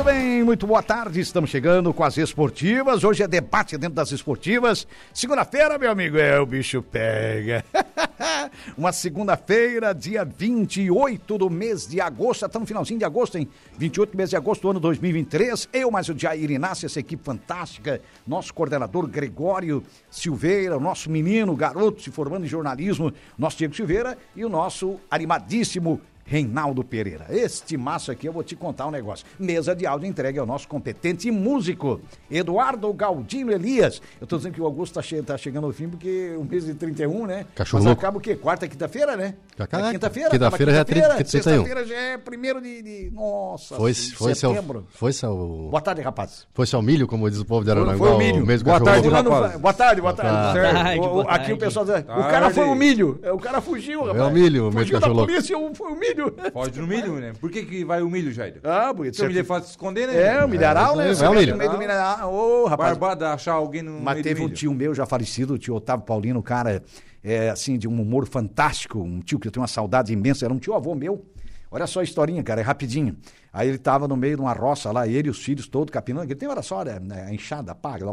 Muito bem, muito boa tarde. Estamos chegando com as esportivas. Hoje é debate dentro das esportivas. Segunda-feira, meu amigo, é o bicho pega. Uma segunda-feira, dia 28 do mês de agosto. Estamos no finalzinho de agosto, hein? 28 do mês de agosto do ano 2023. Eu, mais o Jair Inácio, essa equipe fantástica. Nosso coordenador Gregório Silveira, o nosso menino, garoto se formando em jornalismo, nosso Diego Silveira e o nosso animadíssimo Reinaldo Pereira. Este maço aqui eu vou te contar um negócio. Mesa de áudio entregue ao nosso competente músico, Eduardo Galdino Elias. Eu tô dizendo que o Augusto tá, che tá chegando ao fim porque o mês de 31, né? Cachorro Mas louco. acaba o quê? Quarta, quinta-feira, né? É quinta-feira. Quinta-feira já é 30, 31. Sexta-feira já é primeiro de, de... Nossa, Foi, de foi, seu, setembro. foi seu, Boa tarde, rapaz. foi seu milho, como diz o povo de Foi, Aranaguá, foi o milho. mês do Boa tarde, louco. Fulano- rapaz. Boa tarde, boa tarde. Boa Certo. tarde, O- boa aqui tarde. o pessoal diz, o Tarde. cara foi o milho. O cara fugiu, rapaz. É o milho, o mês Fugiu da polícia, o- foi o milho. Pode no milho, né? Por que, que vai o milho, Jair? Ah, bonito. Porque o milho é fácil de esconder, né? É, o milharal, né? É, é o milho. no meio do milharal. Ô, rapaz. Barbada achar alguém no Mas meio teve do um milho. tio meu já falecido, o tio Otávio Paulino, cara, é, assim, de um humor fantástico, um tio que eu tenho uma saudade imensa, era um tio avô meu. Olha só a historinha, cara, é rapidinho. Aí ele tava no meio de uma roça lá, ele e os filhos todos capinando, aquele tempo era só né, a enxada, paga,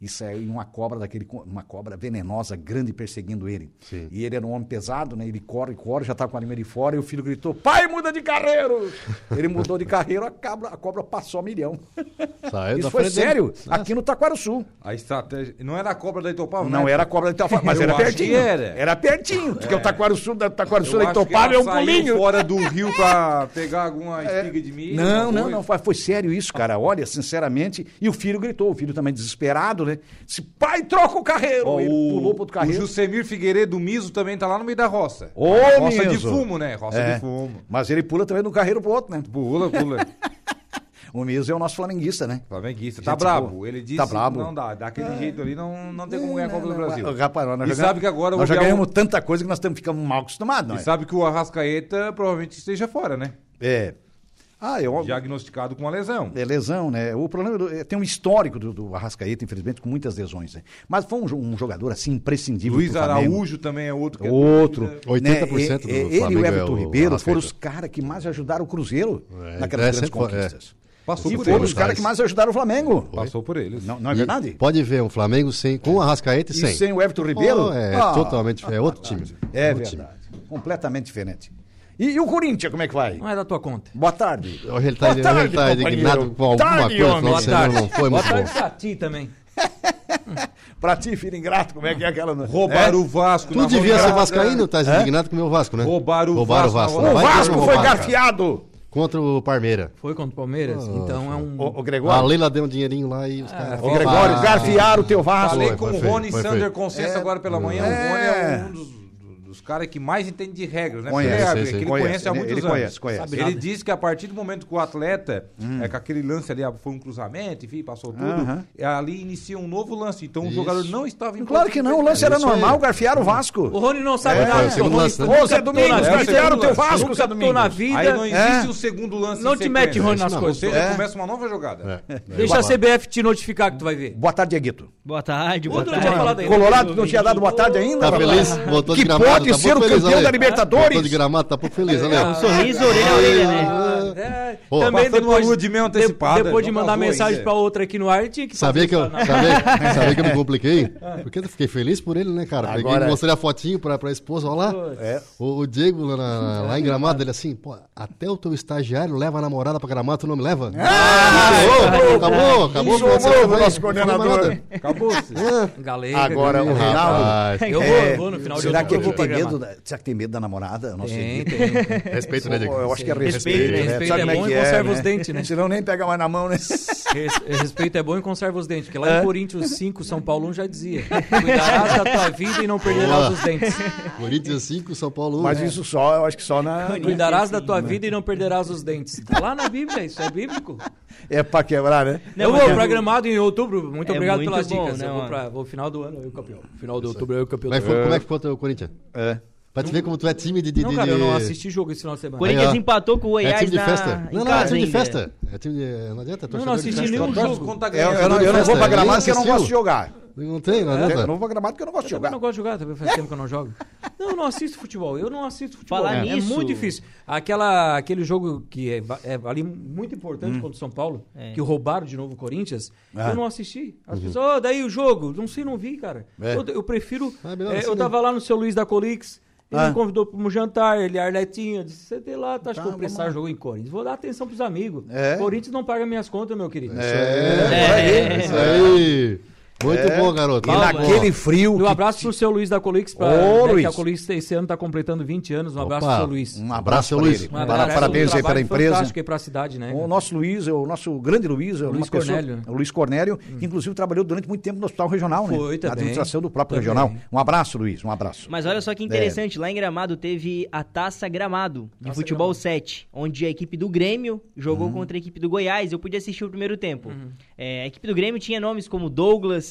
e saiu uma cobra daquele, uma cobra venenosa, grande, perseguindo ele. Sim. E ele era um homem pesado, né? Ele corre, corre, já tá com a anima de fora, e o filho gritou, pai, muda de carreiro! ele mudou de carreiro, a cobra, a cobra passou a milhão. Saiu Isso da foi frente dele. sério, aqui no Taquaruçu. A estratégia. Não era a cobra da Itopava, Não né? era a cobra de Itapava, mas Eu era pertinho. que era. pertinho, porque o Taquaruçu, da Taquaruçu Eu da Itopava é um pulinho. fora do rio pra pegar alguma espiga de milho. Não, não, coisa. não, foi, foi sério isso, cara. Olha, sinceramente. E o filho gritou, o filho também desesperado, né? Disse, pai, troca o carreiro. Ó, ele o, pulou pro outro o carreiro. Jusemir Figueiredo Miso também tá lá no meio da roça. Ô, roça de Miso. fumo, né? Roça É, de fumo. Mas ele pula também de um carreiro pro outro, né? Pula, pula. O Miso é o nosso flamenguista, né? Flamenguista. Gente Tá brabo. Ele disse Tá brabo. não dá. Daquele jeito ali não, não tem como ganhar a Copa do Brasil. Rapaz, nós E já sabe que agora nós o já ganhamos tanta coisa que nós estamos ficando mal acostumados, não E é? sabe que o Arrascaeta provavelmente esteja fora, né? É. Ah, eu, Diagnosticado com uma lesão. É lesão, né? O problema do- é, tem um histórico do, do Arrascaeta, infelizmente, com muitas lesões. Né? Mas foi um, um jogador assim imprescindível. Luiz Flamengo. Araújo também é outro que é Outro. dúvida. 80% do né? É, é, Ele e Flamengo o é Everton o Ribeiro foram os caras que mais ajudaram o Cruzeiro É, naquelas é, grandes foi, conquistas. Passou E por foram eles. os caras que mais ajudaram o Flamengo. Passou por eles. Não, não é E verdade? Pode ver um Flamengo sem, com o Arrascaeta e E sem. sem o Everton Ribeiro? Oh, é Ah, totalmente é outro time. É outro verdade. Completamente diferente. E, e o Corinthians, como é que vai? Não é da tua conta. Boa tarde. Hoje ele tá, Boa tarde, ele tá companheiro. indignado com alguma Tarde, coisa homem. final de semana, não foi Boa muito bom. tarde pra ti também. Pra ti, filho ingrato, como é que é aquela... Roubaram É? o Vasco. Tu devia ser vascaíno, tá indignado com o meu Vasco, né? Roubaram o Roubaram o Vasco Vasco. O vai ter Vasco foi roubar, garfiado. Contra o Parmeira. Foi contra o Palmeiras, então é um. O, o A Gregório. Leila deu um dinheirinho lá e os caras... O Gregório, Ah, garfiaram o teu Vasco. Falei com foi o Rony foi Sander. Consenso É. agora pela manhã. É. O Rony é um dos, dos caras que mais entende de regras, né? Conhece, Porque ele, é- que ele Conhece, conhece há ele- muitos ele anos. conhece, conhece. Sabe Ele diz que a partir do momento que o atleta, é, com aquele lance ali, ah, foi um cruzamento, enfim, passou tudo, Aham. é, ali inicia um novo lance. Então o Isso. jogador não estava em Claro que não, o lance era Isso aí. normal, garfiaram o Vasco. O Rony não sabe É, nada. o Rony lance, né? nunca Ô, Zé captou Domingos, garfiaram o teu nunca Vasco, Zé captou Domingos. na vida. Aí não existe É. o segundo lance Não te mete. Rony nas coisas. Ou seja, É. começa uma nova jogada. É. Deixa a CBF te notificar que tu vai ver. Boa tarde, Dieguito. Boa tarde, boa tarde. Colorado não tinha dado boa tarde ainda? Tá feliz? Voltou de Que gramado, pode tá ser o feliz, campeão olha da. Libertadores. Voltou de gramado, tá pouco feliz, olha Um sorriso, orelha a orelha, né? É, Pô, também uma depois, de antecipada, depois de mandar mensagem ainda. pra outra aqui no ar, tinha que Sabia que, eu, sabia, sabia que eu me compliquei? Porque eu fiquei feliz por ele, né, cara? Peguei Agora- e mostrei a fotinho pra, pra esposa, olha lá. É. O, o Diego lá, na- lá em Gramado, ele assim, pô, até o teu estagiário leva a namorada pra Gramado, tu não me leva? acabou, acabou, acabou. Isso, o nosso coordenador. nada. Acabou-se. Galega, Agora, o. Reinaldo. Eu vou, É, eu vou no final de será que aqui vou tem medo? Será que tem medo da namorada? Não sei. tem. Respeito, né, Diego? Eu acho que é Respeito, respeito. né? bom e é, conserva né? os dentes, né? Senão nem pega mais na mão, né? Res, respeito é bom e conserva os dentes. Porque lá Hã? em Coríntios 5, São Paulo 1 já dizia. Cuidarás da tua vida e não perderás os dentes. Coríntios 5, São Paulo 1. Mas é. isso só, eu acho que só na... Cuidarás da tua né? vida e não perderás os dentes. Tá lá na Bíblia, isso é bíblico. É pra quebrar, né? Não, é eu vou programado em outubro. Muito é obrigado muito pelas bom, dicas. Não, eu né, vou, pra, vou final do ano, eu campeão. Final de outubro, eu campeão. Mas foi, como é que ficou o Corinthians? É... Pra te ver como tu é time de, de, Não, cara, eu não assisti jogo esse final de semana. Corinthians empatou com o Goiás. É time de na... festa. Não, não, é time de festa. É time de... Não adianta, Não, não assisti nenhum jogo. Eu, eu, é, é, eu, não, é, eu não vou pra gramado porque eu não gosto de jogar. Não tem, não adianta. É, eu não vou pra gramado porque eu não gosto de jogar. Eu não gosto de jogar, tá também faz tempo que eu não jogo. Não, eu não assisto futebol. Eu não assisto futebol. Falar é. nisso... É muito difícil. Aquela, aquele jogo que é, é ali muito importante hum. contra o São Paulo, é. que roubaram de novo o Corinthians, eu não assisti. As uhum. pessoas, daí o jogo. Não sei, não vi, cara. Eu, prefiro... Ah, eu assim, né? tava lá no seu Luiz da Colix... Ele ah. me convidou para um jantar, ele arletinho, disse, você tem lá, tá, acho tá, que o Pressar jogou em Corinthians. Vou dar atenção pros amigos. É. Corinthians não paga minhas contas, meu querido. É, é, é, é isso aí. É. Muito é. bom, garoto. E naquele frio. E um abraço pro seu Luiz da Colix, pra, Ô, né, Luiz. que a Colix esse ano está completando 20 anos. Um abraço Opa, pro seu Luiz. Um abraço, seu Luiz. Um abraço, parabéns aí pela empresa. Fantástico aí pra cidade, né? O nosso Luiz, é o nosso grande Luiz, é o Luiz Cornélio. Pessoa, o Luiz Cornélio, hum. que inclusive trabalhou durante muito tempo no Hospital Regional, né? Foi, também. A administração do próprio também. regional. Um abraço, Luiz. Um abraço. Mas olha só que interessante, é. lá em Gramado teve a Taça Gramado de Taça futebol Gramado. 7, onde a equipe do Grêmio jogou hum. contra a equipe do Goiás. Eu pude assistir o primeiro tempo. Hum. É, a equipe do Grêmio tinha nomes como Douglas,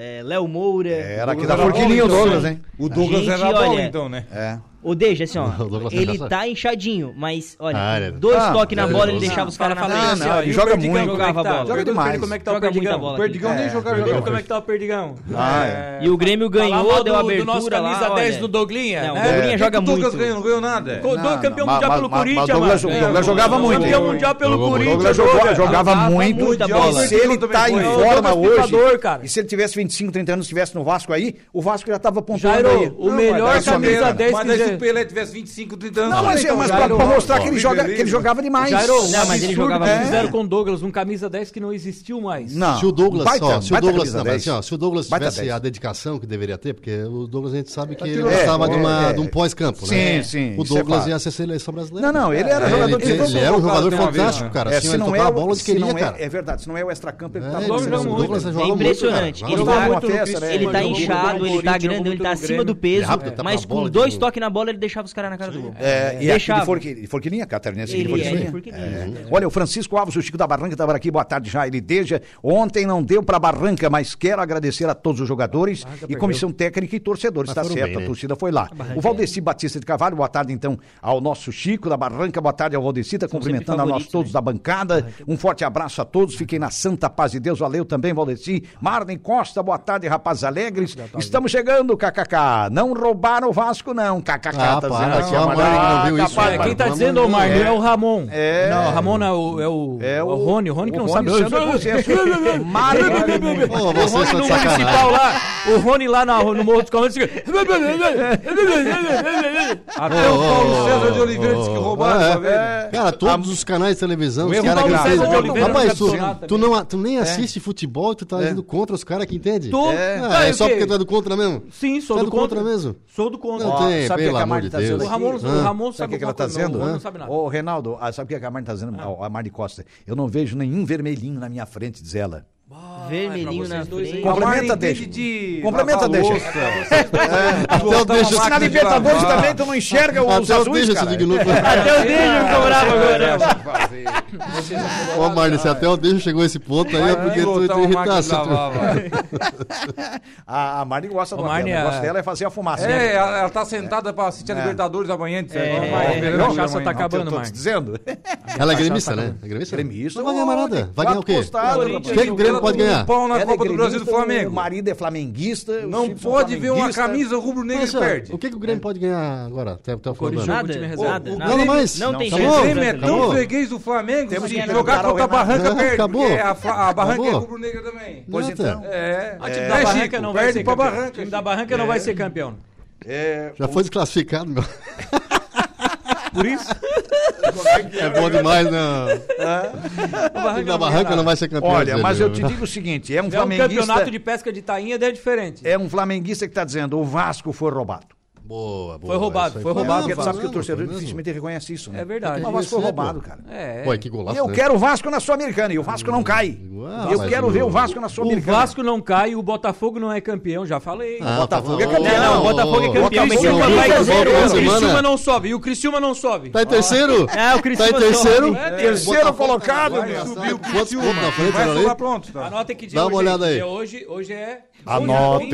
é, Léo Moura. Era aqui da Forquilinha o Douglas, hein? O Douglas gente, era bom, olha, então, né? É. O Deja, assim, ó. ele tá inchadinho, mas, olha, ah, é dois ah, toques na bola ele deixava os caras falar assim, ó. Ele é. joga muito. Jogava bola. Joga demais. Como é que tá o Perdigão? Perdigão nem jogava. Como é que tá o Perdigão? E o Grêmio ganhou, deu abertura lá. do nosso camisa 10 do Doglinha. Não, o é. Doglinha joga muito. O Douglas ganhou, não ganhou nada. Campeão mundial pelo Corinthians, mano. Douglas jogava muito. Campeão mundial pelo Corinthians. Jogava muito. E se ele tá em forma hoje, e se ele tivesse 25, 30 anos, estivesse no Vasco aí, o Vasco já tava apontando aí. o melhor camisa 10 que o Pelé tivesse 25, 30 anos. Não, mas, então, mas mostrar que, ele joga, que, ele jogava demais. Jairo, não, mas absurdo, ele jogava é. Fizeram com o Douglas um camisa 10 que não existiu mais. Não. Se o Douglas, baita, se o Douglas, não, assim, ó, se o Douglas tivesse a dedicação que deveria ter, porque o Douglas a gente sabe que é, ele gostava é, de, uma, é. de um pós-campo, né? Sim, sim. O é Douglas ia ser seleção brasileira. Não, não, ele era é, jogador de Ele era um jogador fantástico, cara. Assim, se não é a bola, queria, cara. É verdade, se não é o extracampo, ele tá jogando. É impressionante. Ele tá inchado, ele tá grande, ele tá acima do peso, mas com dois toques na bola bola, ele deixava os caras na cara do gol. É, é. E deixava. De Forquilinha, catarinense ele né? é, é Forquilinha. É, Olha, o Francisco Alves, o Chico da Barranca, estava aqui, boa tarde já. Ele desde ontem não deu para Barranca, mas quero agradecer a todos os jogadores e perdeu. comissão técnica e torcedores. Está certo, bem, a né? torcida foi lá. O Valdeci é. Batista de Carvalho, boa tarde então ao nosso Chico da Barranca, boa tarde ao Valdeci, tá cumprimentando a nós todos né? da bancada. Um forte abraço a todos, fiquem na santa paz de Deus. Valeu também, Valdeci. Marden Costa, boa tarde, rapazes alegres. Estamos chegando, KKK. Não roubaram o Vasco, não, KKK. Cacá, ah, tá dizendo aqui. Não, não viu ah, tá, isso. É, Quem tá dizendo, o é. é o Ramon. É. Não, o Ramon é o, é o, é, é o, o Rony, o Rony que não sabe. É o Rony no municipal lá, o Rony lá no, no Morro dos Comandos. Até o Paulo César de Oliveira disse que roubaram. É. Cara, todos os canais de televisão, os caras que fez. Rapaz, tu nem assiste futebol e tu tá indo contra os caras que entendem? É tá, só porque tu é do contra mesmo? Sim, sou do contra mesmo. Sou do contra. Não tem, que a Mari tá dizendo? O Ramon, o Ramon sabe o que, ela está dizendo? Não, sabe nada. Ô, Reinaldo, ah, sabe o que a Mari está dizendo? A Mari Costa. Eu não vejo nenhum vermelhinho na minha frente, diz ela. É vermelhinho na dois. Complementa, deixa. De... Complementa, deixa. É, até o Deixa se na Libertadores também tu não enxerga os azuis, cara. Até o Deixa ficou bravo agora. É Ô, Marlon, se até o Deixa chegou a esse ponto aí é porque tu te irritasse. A Marlene gosta do Marlene. O negócio é- dela é fazer a fumaça. É, né? ela tá sentada pra assistir a é. Libertadores amanhã. A cachaça tá acabando, Marlene. dizendo. Ela é gremista, tá né? É gremista? Gremista. Vai ganhar nada. Vai tá ganhar o quê? O que o Grêmio pode ganhar? Pão na Copa do Brasil do Flamengo. O marido é flamenguista. Não pode ver uma camisa rubro mas, perde. O que, que o Grêmio é. pode ganhar agora? Até, até o final? Nada. Né? Não, não, mais. Não, tem jeito. O Grêmio é tão freguês do Flamengo Temos que assim, jogar contra a Barranca perde. Acabou. É, a Barranca é rubro-negra também. Pois é? então. É. é o time da Barranca não vai ser campeão. O time da Barranca não vai ser campeão. Já foi desclassificado, meu. Por isso. É bom demais, né? O O time da Barranca não vai ser campeão. Olha, mas eu te brasileiro. digo o seguinte, é um É um flamenguista... campeonato de pesca de tainha é diferente. É um flamenguista que está dizendo, o Vasco foi roubado. Boa, boa. Foi roubado, foi roubado. Porque sabe que o torcedor dificilmente reconhece isso, né? É verdade. Mas o Vasco foi roubado, cara. É. Pô, que golaço. Eu né? quero o Vasco na Sul-Americana e o Vasco não cai. Ah, eu quero ver o Vasco na Sul-Americana. O Vasco não cai e o Botafogo não é campeão, já falei. Ah, tá Botafogo é campeão. É, não, o Botafogo é campeão. O Criciúma não sobe. E o Criciúma não sobe. Tá em terceiro? É, o Criciúma Tá em terceiro? É. Terceiro colocado. Subiu o Criciúma. Vai pronto. Tá? Anota que dia Dá uma olhada aí. Hoje é anote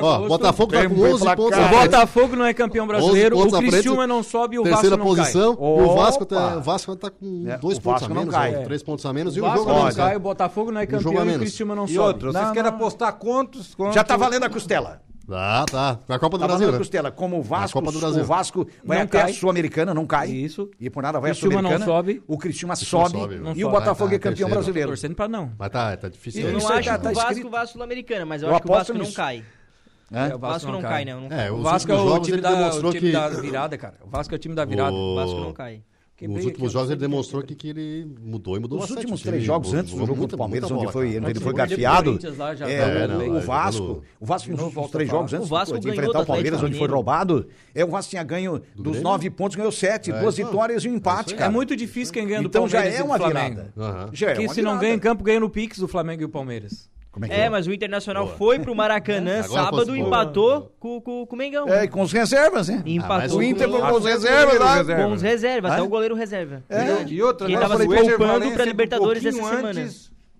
Ó, Botafogo tá com 11 pontos. O Botafogo não é campeão brasileiro, o Criciúma não sobe e o Vasco não posição, cai. O Vasco tá, o Vasco tá com é, dois pontos a menos, né? Três pontos a menos e o jogo não cai. O Botafogo não é campeão e o Cristiuma não sobe. E outro, vocês querem apostar quantos? Já tá valendo a costela. Tá, tá. Na Copa do tá Brasil. Né? Costela, como o Vasco, o Vasco vai não até cai. a Sul-Americana, não cai. Isso. E por nada vai Criciúma a Sul-Americana. sobe. O Criciúma sobe. sobe e o Botafogo é, ah, tá, é campeão terceiro. brasileiro. Torcendo pra não. Mas tá, tá difícil. Eu, não acho tá, que o Vasco vá Sul-Americana, mas eu, eu acho que o Vasco nisso. não cai. É? O Vasco não cai, né? É, o Vasco é o time da virada, cara. O Vasco é o time da virada. O Vasco não cai. Nos últimos jogos ele demonstrou que, que ele mudou e mudou Nos últimos três jogos, antes do jogo do Palmeiras, onde foi, ele foi gafiado, é, o Vasco, o Vasco nos três jogos antes de enfrentar o Palmeiras, onde foi roubado, é, o Vasco tinha ganho dos nove pontos, ganhou sete, é, duas então. vitórias e um é empate, cara. É muito difícil quem ganha do Palmeiras Então já é uma virada. Porque se não ganha em campo, ganha no Pix do Flamengo e o Palmeiras. É, é, é, mas o Internacional Boa. foi pro Maracanã sábado e empatou com, com, com, o Mengão. É, com os reservas, né? E empatou. Ah, o Inter com, com os reservas lá. Com os reservas, até ah, o é? goleiro reserva. É, e outra, Ele né? tava se poupando pra Libertadores um essa semana.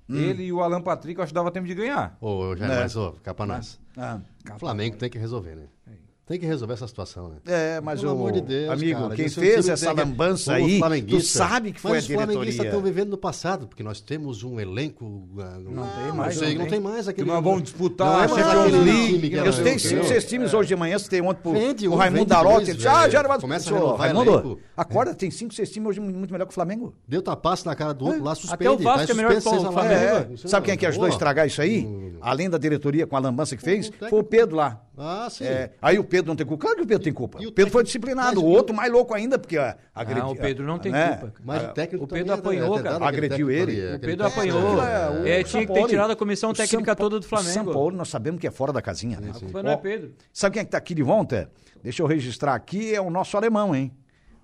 Hum. Ele e o Alan Patrick, eu acho que dava tempo de ganhar. Ô, oh, já né? é. mais, ô, oh, capa nós. Ah, ah Flamengo tem que resolver, né? É. Tem que resolver essa situação, né? É, mas Pelo o amor de Deus, amigo, cara, quem é fez essa lambança aí, tu sabe que foi mas a diretoria. Mas os flamenguistas estão vivendo no passado, porque nós temos um elenco... Ah, não, não tem mais. Não, sei, não, não tem mais aquele... Que nós vamos disputar não, é a Champions League. Eu tenho cinco, seis times hoje de manhã, se tem ontem pro, vende, o Raimundo Darote. Já, ah, já era... Começa a renovar Raimundo, acorda, é. tem cinco, seis times hoje muito melhor que o Flamengo. Deu tapaço na cara do outro lá, suspende. Até o Vasco tá é melhor que o Flamengo. Sabe quem é que ajudou a estragar isso aí? Além da diretoria com a lambança que fez, foi o Pedro lá. Ah, sim. É, aí o Pedro não tem culpa. Claro que o Pedro tem culpa. E o Pedro foi disciplinado. O outro mais louco ainda, porque agrediu. agredi, ah, o Pedro não tem né? culpa. Mas o ah, técnico O Pedro né? apanhou, cara. Agrediu ele. O Pedro apanhou. Né? É, é tinha que ter tirado a comissão técnica toda do Flamengo. São Paulo, nós sabemos que é fora da casinha. Né? A culpa não é Pedro. Sabe quem é que tá aqui de volta? Deixa eu registrar aqui, é o nosso alemão, hein?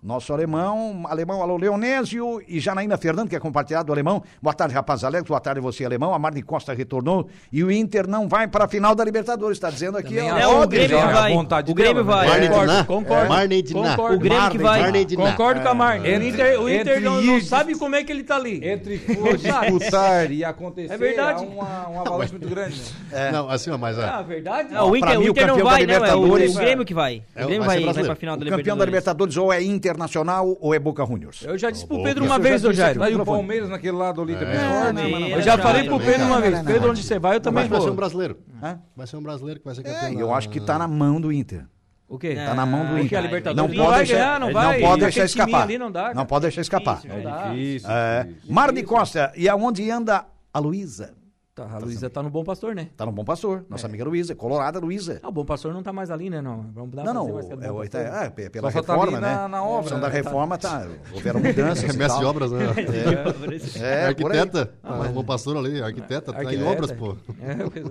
Nosso alemão, alemão, alô, Leonésio e Janaína Fernando, que é compartilhado do alemão. Boa tarde, rapaz Alex, boa tarde você, alemão. A Marne Costa retornou e o Inter não vai para a final da Libertadores, está dizendo aqui. É, o Grêmio já, vai. o Grêmio dela, né? vai. Né? Concordo, é. concordo. Marne de concordo. O Grêmio que vai. Marne concordo com a Marne. É. O Inter, o Inter não, não, sabe como é que ele está ali. Entre disputar e acontecer, é verdade. uma, uma muito grande. Né? É. Não, assim, mas... É, é verdade. Não, o Inter, o Inter não vai, não. Né? É o Grêmio que vai. O Grêmio vai para a final da Libertadores. O campeão da Libertadores ou é Inter Internacional ou é Boca Juniors? Eu já disse pro Pedro uma vez, Rogério. Vai o Palmeiras naquele lado ali também. Eu já falei pro Pedro uma vez. Pedro, onde você vai, eu também vou. Vai ser um brasileiro. Vai ser um brasileiro que vai ser é, campeão. Eu acho que tá na mão do Inter. O quê? Tá na mão do ah, Inter. É, não, não, pode vai deixar, ganhar, não, vai. não pode deixar escapar. não, dá, não pode deixar escapar. É difícil. É, é Mar de Costa, e aonde anda a Luísa? Tá, a tá Luísa tá no Bom Pastor, né? Tá no Bom Pastor, nossa é. amiga Luísa, colorada Luísa. Ah, o Bom Pastor não tá mais ali, né? Não, vamos dar não, não, é, é, é, pela só tá reforma, só tá né? Na, na obra. Só né? da reforma, tá, houveram mudanças. É mestre de obras, né? É, é. é arquiteta, ah. Bom Pastor ali, arquiteta, tá em obras, pô.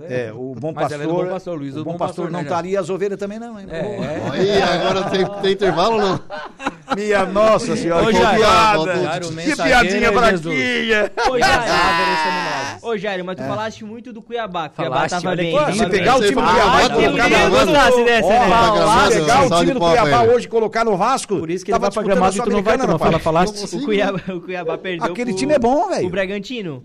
É, é. o Bom Pastor, o Bom Pastor, o Bom Pastor não né, tá ali, as ovelhas também não, hein? Aí, agora tem intervalo não? Minha nossa senhora, Ô, que piada. Que piadinha braquinha. É Ô, Jair, Ô, Jair, mas tu é. falaste muito do Cuiabá. Cuiabá tava bem. Se pegar o time do Cuiabá, colocar. Se pegar o time do Cuiabá hoje e colocar no Vasco. Por isso que ele vai pra gramado e tu não vai, não falaste. O Cuiabá perdeu. Aquele time é bom, velho. O Bragantino.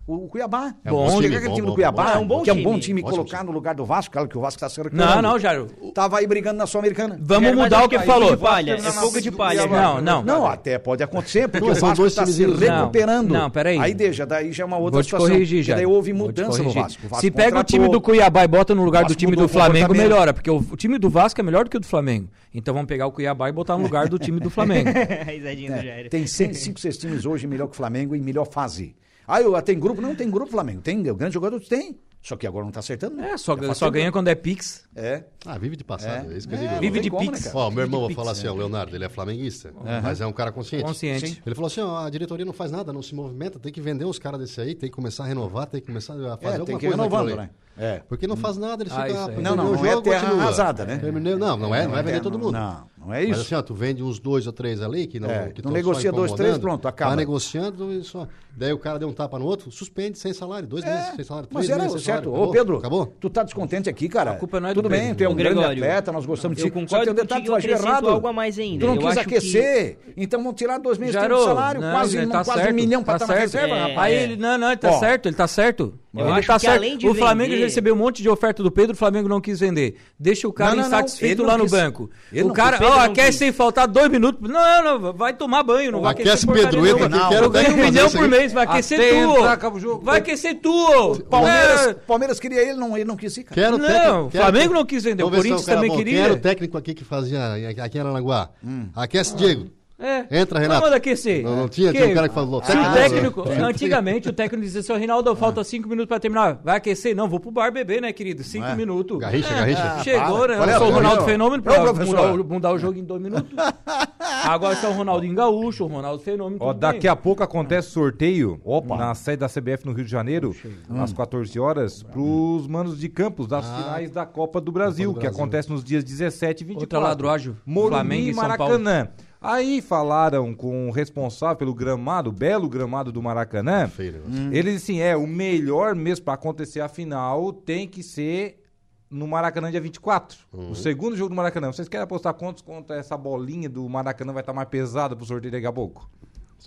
o, Cuiabá. É um bom, time, bom, time do Cuiabá, bom, é um bom que time. é um bom é time colocar time. no lugar do Vasco, claro que é o Vasco está sendo Não, não, Jairo. Tava aí brigando na Sul-Americana. Vamos mudar o que falou. Palha, é fogo de palha. Não, tá não. Não, até pode acontecer, porque o Vasco está se recuperando. Não, peraí. Aí deixa, daí já é uma outra Vou situação. Corrigir, já. Daí houve mudança no Vasco. Se pega o time do Cuiabá e bota no lugar do time do Flamengo, melhora, porque o time do Vasco é melhor do que o do Flamengo. Então vamos pegar o Cuiabá e botar no lugar do time do Flamengo. É, tem 5, 6 times hoje melhor que o Flamengo em melhor fase. Ah, eu, tem grupo? Não tem grupo Flamengo. Tem, grandes jogadores? Tem. Só que agora não tá acertando. né? É, só, só ganha quando é Pix. É. Ah, vive de passado, é, isso que eu É, digo. Vive de como, né, Pix. cara? Ó, meu irmão, vou falar é. assim, ó, o Leonardo, ele é flamenguista, mas é um cara consciente. Consciente. Ele falou assim, ó, a diretoria não faz nada, não se movimenta, tem que vender uns caras desse aí, tem que começar a renovar, tem que começar a fazer É, alguma tem que coisa renovando, né? É. Porque não faz nada, eles Ah, ficam... ah, Não, não, perdeu o não é jogo, terra continua. arrasada, né? Terminei- não, não é, não é vender todo mundo. Não, não é Mas isso. assim, ó, tu vende uns dois ou três ali que não, É, que não negocia só dois, três, pronto, acaba. Vai negociando e só. Daí o cara deu um tapa no outro, suspende sem salário, dois meses sem salário, três É, Mas era meses sem certo. salário. Ô, Pedro, Acabou? tu tá descontente aqui, cara. A culpa não é do Tudo bem, Pedro. tu é um grande atleta, nós gostamos de eu ti. Só concordo tem um detalhe, tu eu acrescento errado. algo a mais ainda. Tu não Eu quis aquecer, então vão tirar dois meses de salário, não, quase, um, tá quase um milhão pra tá estar na certo. reserva, É, rapaz. Aí ele, não, não, ele tá certo, ele tá certo. Eu ele acho tá que certo. além de o Flamengo vender- recebeu um monte de oferta do Pedro, o Flamengo não quis vender. Deixa o cara Não, não, não, insatisfeito não lá no quis. banco. Ele o não cara, ó, não aquece sem faltar dois minutos. Não, não, vai tomar banho, não vai Aquece aquecer Pedro, entra aqui, quero Eu ganho um milhão por mês, vai aquecer tu. Vai aquecer tu. Palmeiras, É. Palmeiras queria ele, não, ele não quis ir, cara. Quero Não, o Flamengo não quis vender, o Corinthians também queria. Quero o técnico aqui que fazia aqui em Aranaguá. Aquece, Diego. É. Entra, Não Renato. manda aquecer. Não, não tinha, tinha um cara que falou. Se o técnico- técnico, Tem- antigamente o técnico dizia assim, "Ô, Rinaldo, falta cinco minutos pra terminar. Vai aquecer? Não, vou pro bar beber, né, querido? Cinco é? minutos. Garrincha, É, Garrincha. Chegou, né? É Eu sou o Ronaldo? Fenômeno pra mudar, o- mudar o jogo em dois minutos. Agora está o Ronaldinho Gaúcho, o Ronaldo Fenômeno. Ó, daqui bem. a pouco acontece sorteio Opa. na sede da CBF no Rio de Janeiro, às 14 horas, pros manos de Campos das finais da Copa do Brasil, do que Brasil. acontece nos dias 17 e 24. Outra ladroagem, Morumbi Flamengo e e São Maracanã. Aí falaram com o responsável pelo gramado, o belo gramado do Maracanã. Feio negócio. Ele disse assim, é, o melhor mesmo pra acontecer a final tem que ser no Maracanã dia 24. O segundo jogo do Maracanã. Vocês querem apostar quantos contra essa bolinha do Maracanã vai estar mais pesada pro sorteio daqui a pouco?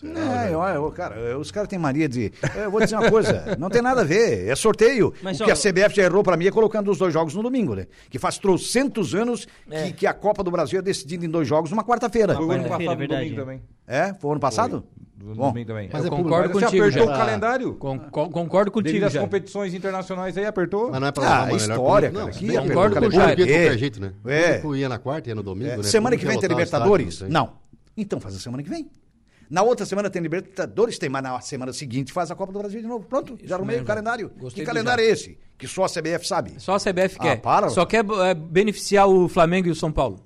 É, olha, ô, cara, os caras têm mania de. Eu vou dizer uma coisa, não tem nada a ver, é sorteio. Mas, o ó, que a CBF já errou pra mim é colocando os dois jogos no domingo, né? Que faz trocentos anos que, que a Copa do Brasil é decidida em dois jogos numa quarta-feira. Foi o ano passado, é no domingo também. É? Foi ano passado? No Bom, domingo também. Mas Eu é concordo Mas você contigo, apertou já. o calendário? Con- con- concordo Devido contigo, às já. competições internacionais aí, apertou? Mas não é pra Ah, mano, história, era cara, Não, que concordo com o Jair. qualquer jeito, né? É. Ia na quarta, ia no domingo, É, né? semana que vem tem Libertadores? Não. Então faz a semana que vem. Na outra semana tem Libertadores, tem, mas na semana seguinte faz a Copa do Brasil de novo. Pronto, já arrumei o mesmo. calendário. Gostei que calendário é esse? Que só a CBF sabe. Só a CBF Ah, quer. para, Só quer é, beneficiar o Flamengo e o São Paulo.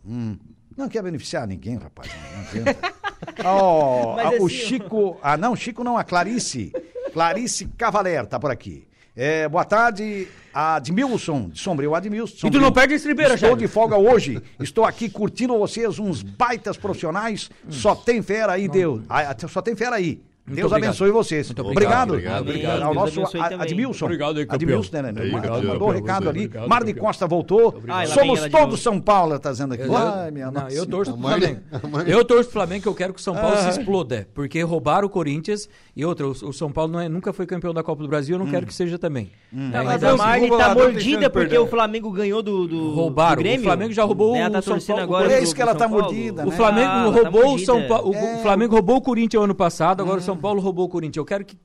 Não quer beneficiar ninguém, rapaz. Não Mas a- o assim, Chico. Ah, não, Chico não, a Clarice. Clarice Cavaler tá por aqui. É, boa tarde, Admilson de Sombrio. Admilson. de E tu não perde a estribeira, Estou Jair. de folga hoje. Estou aqui curtindo vocês, uns baitas profissionais. Só tem fera aí, Deus. Ah, só tem fera aí. Deus obrigado. abençoe vocês. Muito obrigado. obrigado, obrigado. Ao nosso. Admilson. Obrigado aí, campeão. Admilson, né? né? Obrigado, Mandou um campeão, recado você. ali. Obrigado, Marde campeão. Costa voltou. Vem Somos de todos. São Paulo, tá dizendo aqui. Eu, Ai, minha não, nossa eu torço pro Flamengo. Eu torço pro Flamengo que eu quero que o São Paulo se exploda. Porque roubaram o Corinthians e outra, o, o São Paulo não é- nunca foi campeão da Copa do Brasil, eu não quero que seja também. Não, É, mas então, a assim, Marne o tá mordida de porque o Flamengo ganhou do, do, Roubaram. O Flamengo já roubou Ela o tá São Paulo. agora É do- isso que ela tá mordida, O né? Flamengo Ah, roubou o São. Paulo. O. Flamengo roubou o Corinthians ano passado, agora o São Paulo roubou o Corinthians. Eu quero que, que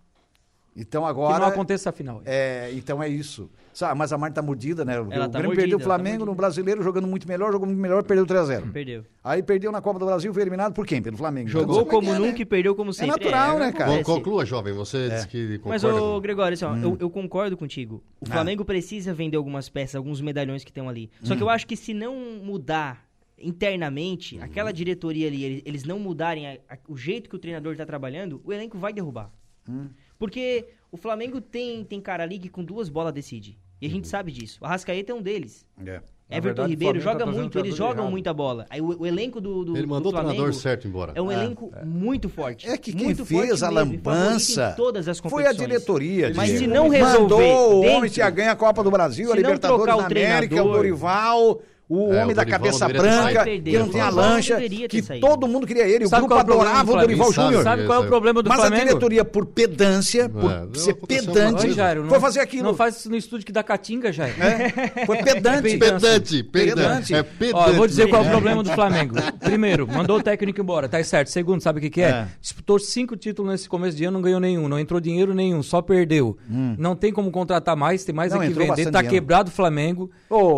Então agora. não aconteça a final. É, então é isso. Sabe, mas a Marta tá mordida, né? O, Ela o tá Grêmio mordida, perdeu o tá Flamengo no mordida. brasileiro, jogando muito melhor, jogou muito melhor, perdeu 3x0. Perdeu. Aí perdeu na Copa do Brasil, foi eliminado por quem? Pelo Flamengo. Jogou Então, como é que é, nunca e perdeu como sempre. natural, né, cara? Acontece. Conclua, jovem. Você disse que Mas, concorda. ô, com- Gregório, assim, ó, Hum. eu, eu concordo contigo. O Ah. Flamengo precisa vender algumas peças, alguns medalhões que estão ali. Só Hum. que eu acho que se não mudar internamente, Uhum. aquela diretoria ali, eles, não mudarem a- a- o jeito que o treinador tá trabalhando, o elenco vai derrubar. Hum. Porque o Flamengo tem, tem cara ali que com duas bolas decide. E a Uhum. gente sabe disso. O Arrascaeta é um deles. É. Na Everton verdade, o Ribeiro tá joga trazendo muito, eles jogam errado. muita bola. Aí o, o elenco do, do, Ele mandou do o Flamengo treinador certo embora. é um elenco muito forte. É que quem fez a lambança em todas as foi a diretoria. Mas se não resolver Mandou o dentro- homem tinha ganha a Copa do Brasil, a Libertadores o da América, o Dorival, o É, homem o da cabeça não branca, saído. que não a Dorival lancha, que saído. todo mundo queria ele. O Sabe grupo é o adorava do o Dorival? Júnior. Sabe qual é o problema do Mas a Flamengo? diretoria, por pedância, por É, ser pedante. Oi, Jairo, foi fazer aquilo. Não faz isso no estúdio que dá catinga, Jairo. É, foi pedante. Pedante, Pedante. pedante. É pedante. Ó, eu vou dizer qual é o problema do Flamengo. Primeiro, mandou o técnico embora, tá certo. Segundo, sabe o que, que é? É. Disputou cinco títulos nesse começo de ano, não ganhou nenhum. Não entrou dinheiro nenhum, só perdeu. Não tem como contratar mais, tem mais Hum. Não, é que vender. Tá quebrado o Flamengo,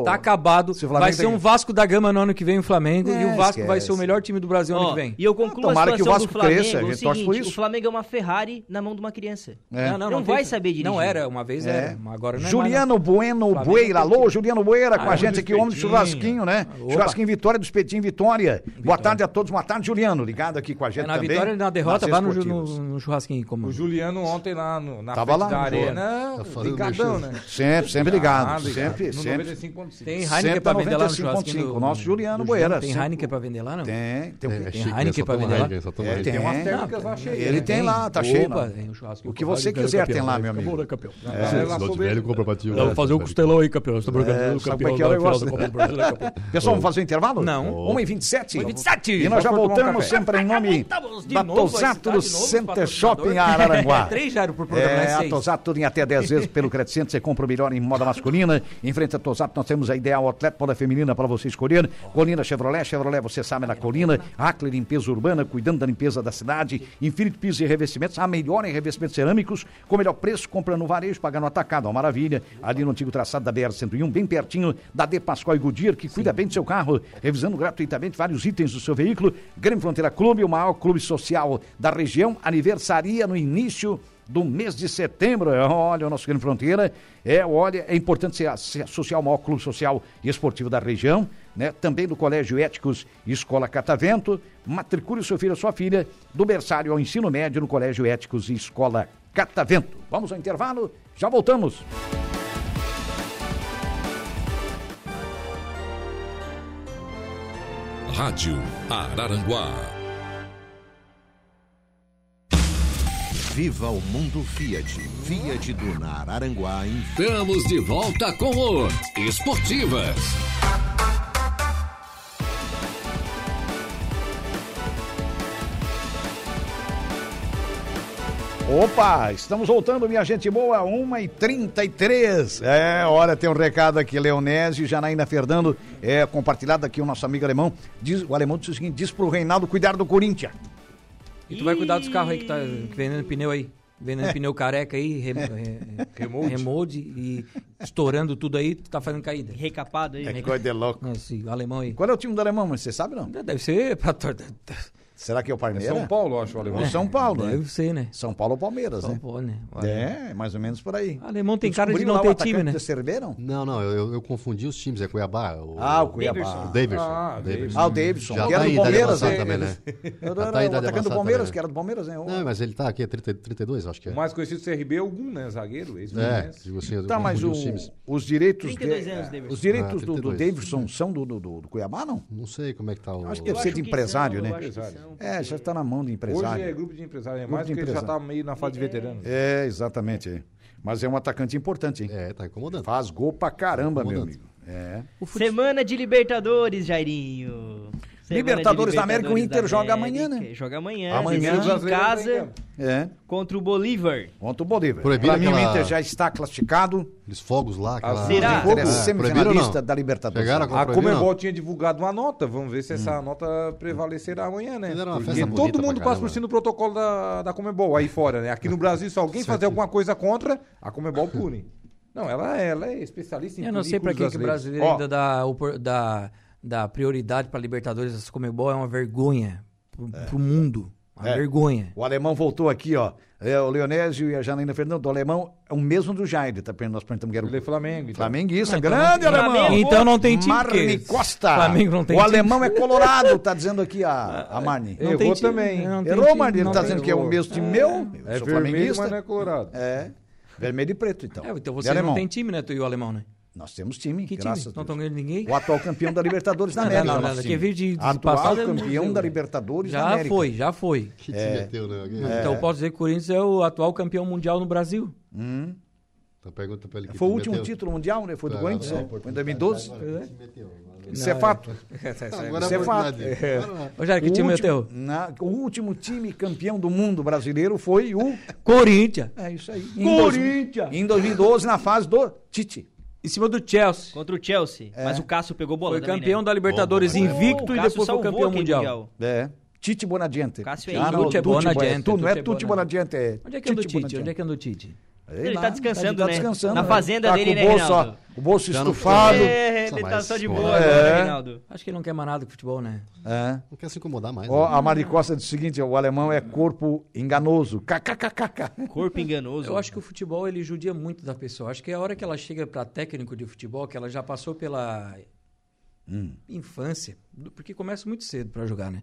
tá acabado. se o Flamengo Vai ser ser um Vasco da Gama no ano que vem, o Flamengo, e É, o Vasco vai esquece. ser o melhor time do Brasil ano Ó, que vem. E eu concluo Tomara a que o Vasco Flamengo. cresça, a o gente torce por seguinte, isso. o Flamengo é uma Ferrari na mão de uma criança. É. Não, não, Não tem- vai saber dirigir. Não era, uma vez É. era, agora não é Juliano Bueno Bueira, alô, Juliano Bueira com Ah, a gente do aqui, homem do churrasquinho, né? Opa. Churrasquinho Vitória do Espetinho Vitória. Boa tarde a todos, boa tarde, Juliano, ligado aqui com a gente. É, na também. vitória e na derrota, vá no, no, no churrasquinho. Como... O Juliano ontem lá no, na Tava frente lá, da arena, ligadão, né? Sempre, sempre ligado, Ah, sempre, No sempre. 95.5. Tem Heineken pra vender lá no 95.5, churrasquinho. do- o nosso Juliano do Bueira, Tem Heineken pra vender lá, não? Tem, tem É, é Tem? Heineken toma vender lá? É, tem. Tem umas térmicas lá cheias. Ele tem lá, tá cheio. Opa, não. tem o que você quiser tem lá, meu amigo. Acabou, né, campeão? É, Se lá não sobre- tiver, ele compra pra ti. Vamos fazer o costelão aí, campeão. Estamos É, organizando o sabe campeão é é da final negócio, da Copa do Brasil a. Pessoal, vamos fazer o intervalo? Não. 1h27. 1h27. E nós já voltamos sempre em nome de da Tosato novo, Center. Shopping Araranguá. 3 já era por programa, É, né? a Seis. Tosato tudo em até 10 vezes pelo Credit Center, você compra o melhor em moda masculina. Em frente à Tosato nós temos a Ideal Atleta Moda Feminina para você escolher. Colina Chevrolet, Chevrolet você sabe na Colina. Acre Limpeza Urbana, cuidando da limpeza da cidade. Infinite Pisos e Revestimentos, a melhor em revestimentos cerâmicos, com o melhor preço, compra no varejo, paga no atacado, uma maravilha. Ali no antigo traçado da BR-101, bem pertinho da De Pascoal e Goodyear, que cuida bem do seu carro, revisando gratuitamente vários itens do seu veículo. Grande Fronteira Clube, o maior clube social da região, aniversaria no início do mês de setembro. Olha, o nosso Grande Fronteira. É, olha, é importante se, se associar ao maior clube social e esportivo da região, né? Também do Colégio Éticos e Escola Catavento. Matricule seu filho ou sua filha do berçário ao ensino médio no Colégio Éticos e Escola Catavento. Vamos ao intervalo, já voltamos. Rádio Araranguá. Viva o mundo Fiat. Fiat do Araranguá em Estamos de volta com o Esportivas. Opa, estamos voltando, minha gente boa, 1h33. É, olha, tem um recado aqui, Leonésio, Janaína Fernando, é, compartilhado aqui o nosso amigo alemão. Diz, o alemão diz o seguinte: diz pro Reinaldo cuidar do Corinthians. E tu vai cuidar dos carros aí que tá vendendo pneu aí. Vendendo pneu careca aí, re- Remolde. remolde e estourando tudo aí, tu tá fazendo caída. Recapado aí. É coisa de louco. Esse alemão aí. Qual é o time do alemão, mas você sabe não? Deve ser pra torta. Será que é o É Palmeiras? São Paulo, eu acho, o alemão. Ou São Paulo, né? Deve ser, né? São Paulo ou Palmeiras, Só né? pode, né? É, mais ou menos por aí. Alemão tem cara de não o ter time, né? de Cerveira? Não, não, eu, eu- eu confundi os times, é Cuiabá. O, Ah, o Cuiabá. o Davidson. Ah, Davidson. Ah, o Davidson. Já que tá era em do Palmeiras, né? também, né? Já tá em o idade atacante do Palmeiras, também. que era do Palmeiras, né? O- Não, mas ele tá aqui, é 30, 32, acho que é. O mais conhecido do CRB é o Gum, né? Zagueiro, É, digo assim, eu Tá, mas o- os times. os direitos, 32 de- anos, Davidson. os direitos Ah, do, do 32. Davidson são do, Cuiabá, não? Não sei como é que tá o... Acho que deve Eu ser de empresário, são, eu né? É, já está na mão do Hoje empresário. é grupo de empresário, é Grupo mais de porque ele já empresário. tá meio na fase de veterano. É, exatamente. é. Mas é um atacante importante, hein? É, tá incomodando. Faz gol pra caramba, meu Incomodante. amigo. É. Semana de Libertadores, Jairinho. Semana Libertadores da América, o Inter joga amanhã, né? Joga amanhã. Amanhã. em casa. É. contra o Bolívar. Contra o Bolívar. Proibiram Pra mim, o aquela- Inter já está classificado. Aqueles fogos lá, aquela... Será? O Inter é É, semifinalista da Libertadores. Chegaram a A Comebol tinha divulgado uma nota, vamos ver se essa nota prevalecerá amanhã, né? Porque todo mundo passa por cima do protocolo da, da Comebol aí fora, né? Aqui no Brasil, se alguém fazer alguma coisa contra, a Comebol pune. Não, ela, ela é especialista em Eu não sei pra que, que o brasileiro ainda dá, dá, dá prioridade pra Libertadores. Essa Comebol é uma vergonha pro, pro mundo. Uma É. vergonha. O alemão voltou aqui, ó. É, o Leonésio e a Janaína Fernando. O alemão é o mesmo do Jair. Tá, nós perguntamos que era o é Flamengo. Então. Flamenguista, então grande não- alemão. Flamengo. Então não tem time. Marne Costa. Flamengo não tem o time. alemão é colorado, tá dizendo aqui a, a Marne. Não Errou tem time, também. não tem Errou, time, Marne. Ele tá dizendo que é o mesmo time meu. Eu É sou vermelho, flamenguista. mas não é colorado. É. Vermelho e preto, então. É, então alemão? não tem time, né? Tu e o alemão, né? Nós temos time, Que time? graças Não a Deus. estão ganhando ninguém? O atual campeão da Libertadores da Não, América. não, não, daqui time. a vídeo de- de Atual passado é campeão da né? Libertadores da Já América. foi, já foi. Que te meteu, né? Alguém- É. Então posso dizer que o Corinthians é o atual campeão mundial no Brasil. Então pergunta pra ele que Foi o te último meteu. título mundial, né? Foi do Corinthians, não, né? oportunidade Foi em 2012. agora, que te meteu. Isso é fato. Agora Isso é fato. Jair, que O time é último, teu? na- o último time campeão do mundo brasileiro foi o. Corinthians. É isso aí. Corinthians. Em 2012, na fase do Tite. Em cima do Chelsea. Contra o Chelsea. É. Mas o Cássio pegou bola Foi também, campeão né? da Libertadores Bom, bom, invicto e depois foi campeão aquele mundial. É. Tite Bonadiente. Cássio é Ah, não, Tucci Tucci Bonadiente, Tu, não é Tucci Tucci Bonadiente, é Onde é que anda o Tite Tite? Onde é que anda o Tite? Sei Ele lá, tá descansando, tá né? descansando, Na né? fazenda Tá dele, com né, o bolso, ó. O bolso Já estufado. É, ele tá mais, só de boa É. agora, Reinaldo. Acho que ele não quer mais nada com futebol, né? É. Não quer se incomodar mais. Ó, né? a Mari Costa diz o seguinte: o alemão é corpo enganoso. KKKKK. Corpo enganoso. Eu acho que o futebol ele judia muito da pessoa. Acho que a hora que ela chega para técnico de futebol, que ela já passou pela infância, do- porque começa muito cedo para jogar, né?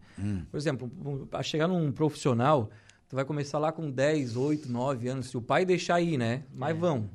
Por exemplo, para chegar num profissional, tu vai começar lá com 10, 8, 9 anos, se o pai deixar ir, né? Mas vão.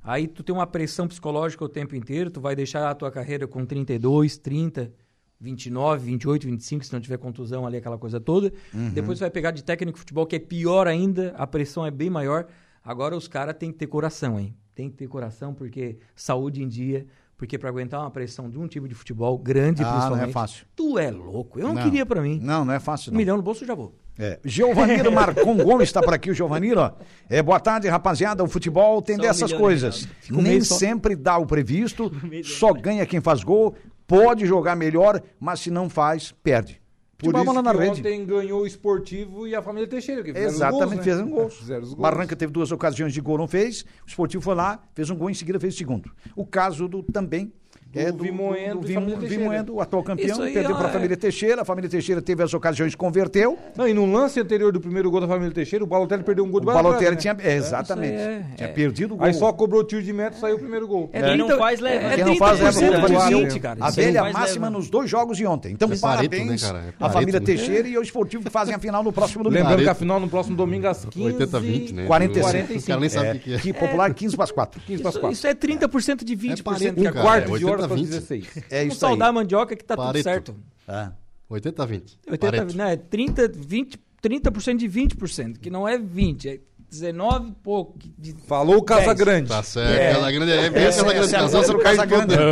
Aí tu tem uma pressão psicológica o tempo inteiro, tu vai deixar a tua carreira com 32, 30, 29, 28, 25, se não tiver contusão ali, aquela coisa toda. Depois tu vai pegar de técnico de futebol, que é pior ainda, a pressão é bem maior. Agora os caras têm que ter coração, hein? Tem que ter coração, porque saúde em dia, porque para aguentar uma pressão de um time de futebol grande, Ah, não é principalmente. fácil. Tu é louco. Eu não, Não. queria para mim. Não, não é fácil. Um Não. milhão no bolso já vou. É. Giovaniro Marcon Gomes está por aqui, o Giovaniro. ó. É, boa tarde, rapaziada. O futebol tem Só um dessas milhão, coisas. um Nem só. sempre dá o previsto, só ganha quem faz gol. Pode jogar melhor, mas se não faz, perde. Por é isso bola na que rede. ontem ganhou o Esportivo e a família Teixeira. Que fizeram Exatamente, gols, né? fez um gol. Fizeram gols. Barranca teve duas ocasiões de gol, não fez. O Esportivo foi lá, fez um gol, em seguida fez o segundo. O caso do também é do, Vimoendo do, Vimo- família Teixeira. Vimoendo, o atual campeão, perdeu é- para a família Teixeira. A família Teixeira teve as ocasiões, converteu. Não, e no lance anterior do primeiro gol da família Teixeira, o Balotelli perdeu um gol O de bala Balotelli atrás, né? tinha. é, exatamente. É- tinha é. perdido o gol. Aí só cobrou tiro de meta e saiu o primeiro gol. Quem não faz, leva. É, Quem não faz, leva. 30% de Vamos dizer, 20, cara. A velha máxima leva. nos dois jogos de ontem. Então, É Pareto, parabéns né, cara? É à família né? Teixeira e ao Esportivo que fazem a final no próximo domingo. Lembrando que a final no próximo domingo às 15 80-20, né? 45. O cara nem sabe o que é. Popular 15 para as 4. 15 para as Isso, 4. isso é 30% de 20%. Pareto, que é quarto. Quarto de 80, para 20. 16. É Vamos isso aí. saudar a mandioca que tá tudo Pareto. certo. Ah. 80 a 20. 80, Pareto. né, 30, 20, 30% de 20%, que não é 20, é 19 e pouco. De... Falou o Casagrande. Tá certo. Casa Grande é bem Essa Casa Grande. essa é Casal, do você cai Casagrande. tudo.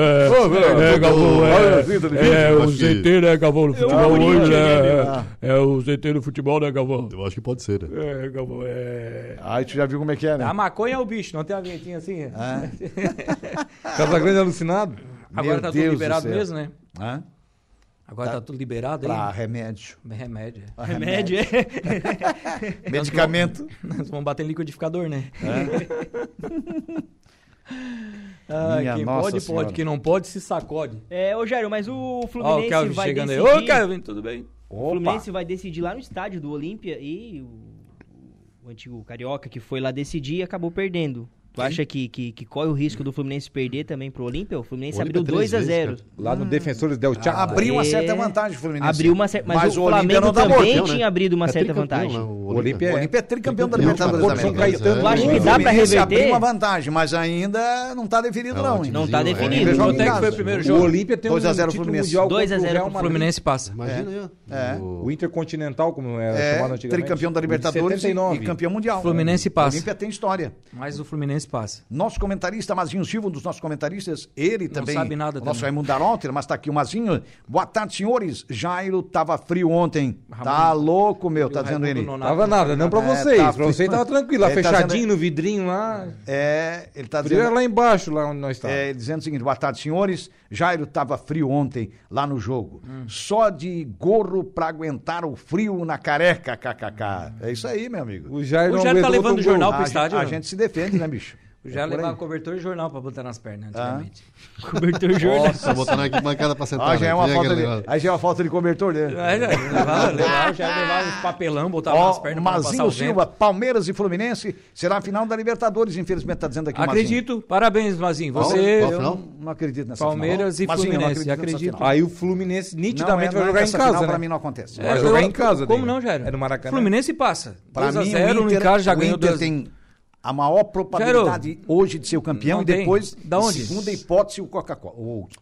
É, Galvão, é, é o ZT, né, Galvão, no futebol hoje, né, é, é o ZT no futebol, né, Galvão? Eu acho que pode ser. né? É, Galvão, é... Aí tu já viu como é que é, né? A maconha é o bicho, não tem a vinhetinha assim? Casagrande alucinado. Agora Meu tá Deus tudo do liberado mesmo, né? Hã? Agora tá, tudo liberado Pra aí. remédio. Remédio. é. Remédio, é. Medicamento. Nós vamos bater em liquidificador, né? Ah, Minha quem Nossa pode, Senhora. pode. Quem não pode, se sacode. É, ô Jairo, mas o Ó, Fluminense o Kelvin vai chegando aí. decidir... Ô, Kelvin, tudo bem? O Fluminense vai decidir lá no estádio do Olímpia e o, o antigo Carioca que foi lá decidir e acabou perdendo. Tu acha que, que, que corre o risco do Fluminense perder também pro Olímpia? O Fluminense O Olímpia abriu três 2 a vezes, 0 cara. Lá no Defensores Del Chaco. Abriu uma É. certa vantagem o Fluminense. Abriu uma certa... Mas, Mas o o Olímpia Flamengo não dá também morto, né? tinha abrido uma É certa vantagem. né? O Olímpia O é. Olímpia é tricampeão da Libertadores Porto da América. Caetano. Acho O que dá pra Fluminense reverter. abriu uma vantagem, mas ainda não tá definido É, não, o hein? Não tá definido. Olímpia Quanto é que casa. foi o primeiro O jogo? Olímpia tem 2 a 0 um título Fluminense. mundial 2 a contra 0 o Real pro O. Fluminense passa. Imagina aí. É. O- O Intercontinental, como era É, chamado antigamente. tricampeão da O Libertadores e 79. campeão mundial. Fluminense O passa. Olímpia tem história. Mas o Fluminense passa. Nosso comentarista Mazinho Silva, um dos nossos comentaristas, ele também. sabe nada o Nosso também. Raimundo Daronter, mas tá aqui o Mazinho. Boa tarde, senhores. Jairo tava frio ontem. Tá louco, meu, tá dizendo ele. Tava nada, não pra É, vocês. tá pra vocês tava tranquilo, lá tá fechadinho dizendo- no vidrinho lá. É, ele tá Frio era dizendo. lá embaixo, lá onde nós estávamos. É, dizendo o seguinte, boa tarde, senhores. Jairo tava frio ontem lá no jogo. Hum. Só de gorro pra aguentar o frio na careca, kkk. É isso aí, meu amigo. O Jair O não Jair tá levando o jornal pro a, estádio, a não? gente se defende, né, bicho? Já É por levava aí. cobertor e jornal pra botar nas pernas antigamente. Cobertor jornal. Só botar na bancada pra sentar. Ah, já é né? uma Tem falta de, aí já é uma falta de cobertor, né? É, já levava, levava, já levava uns papelão, botava nas Ó, pernas não Mazinho Silva. Palmeiras e Fluminense será a final da Libertadores, infelizmente tá dizendo aqui o Mazinho. Acredito. Parabéns, Mazinho. Qual? Você... Qual Eu final? não, não acredito nessa Palmeiras final. e Mazinho, eu não Fluminense, acredito. Aí o Fluminense Não, nitidamente é, vai não, jogar em casa, final né? pra mim não acontece. Vai jogar em casa, Como Dani. não, Jairo? É no Maracanã. Fluminense passa. Pra 2 a mim, 0 o no Inter, já ganhou Inter 2 tem a maior probabilidade hoje de ser o campeão Não e tem. depois, Da onde? segunda hipótese, o Coca-Cola.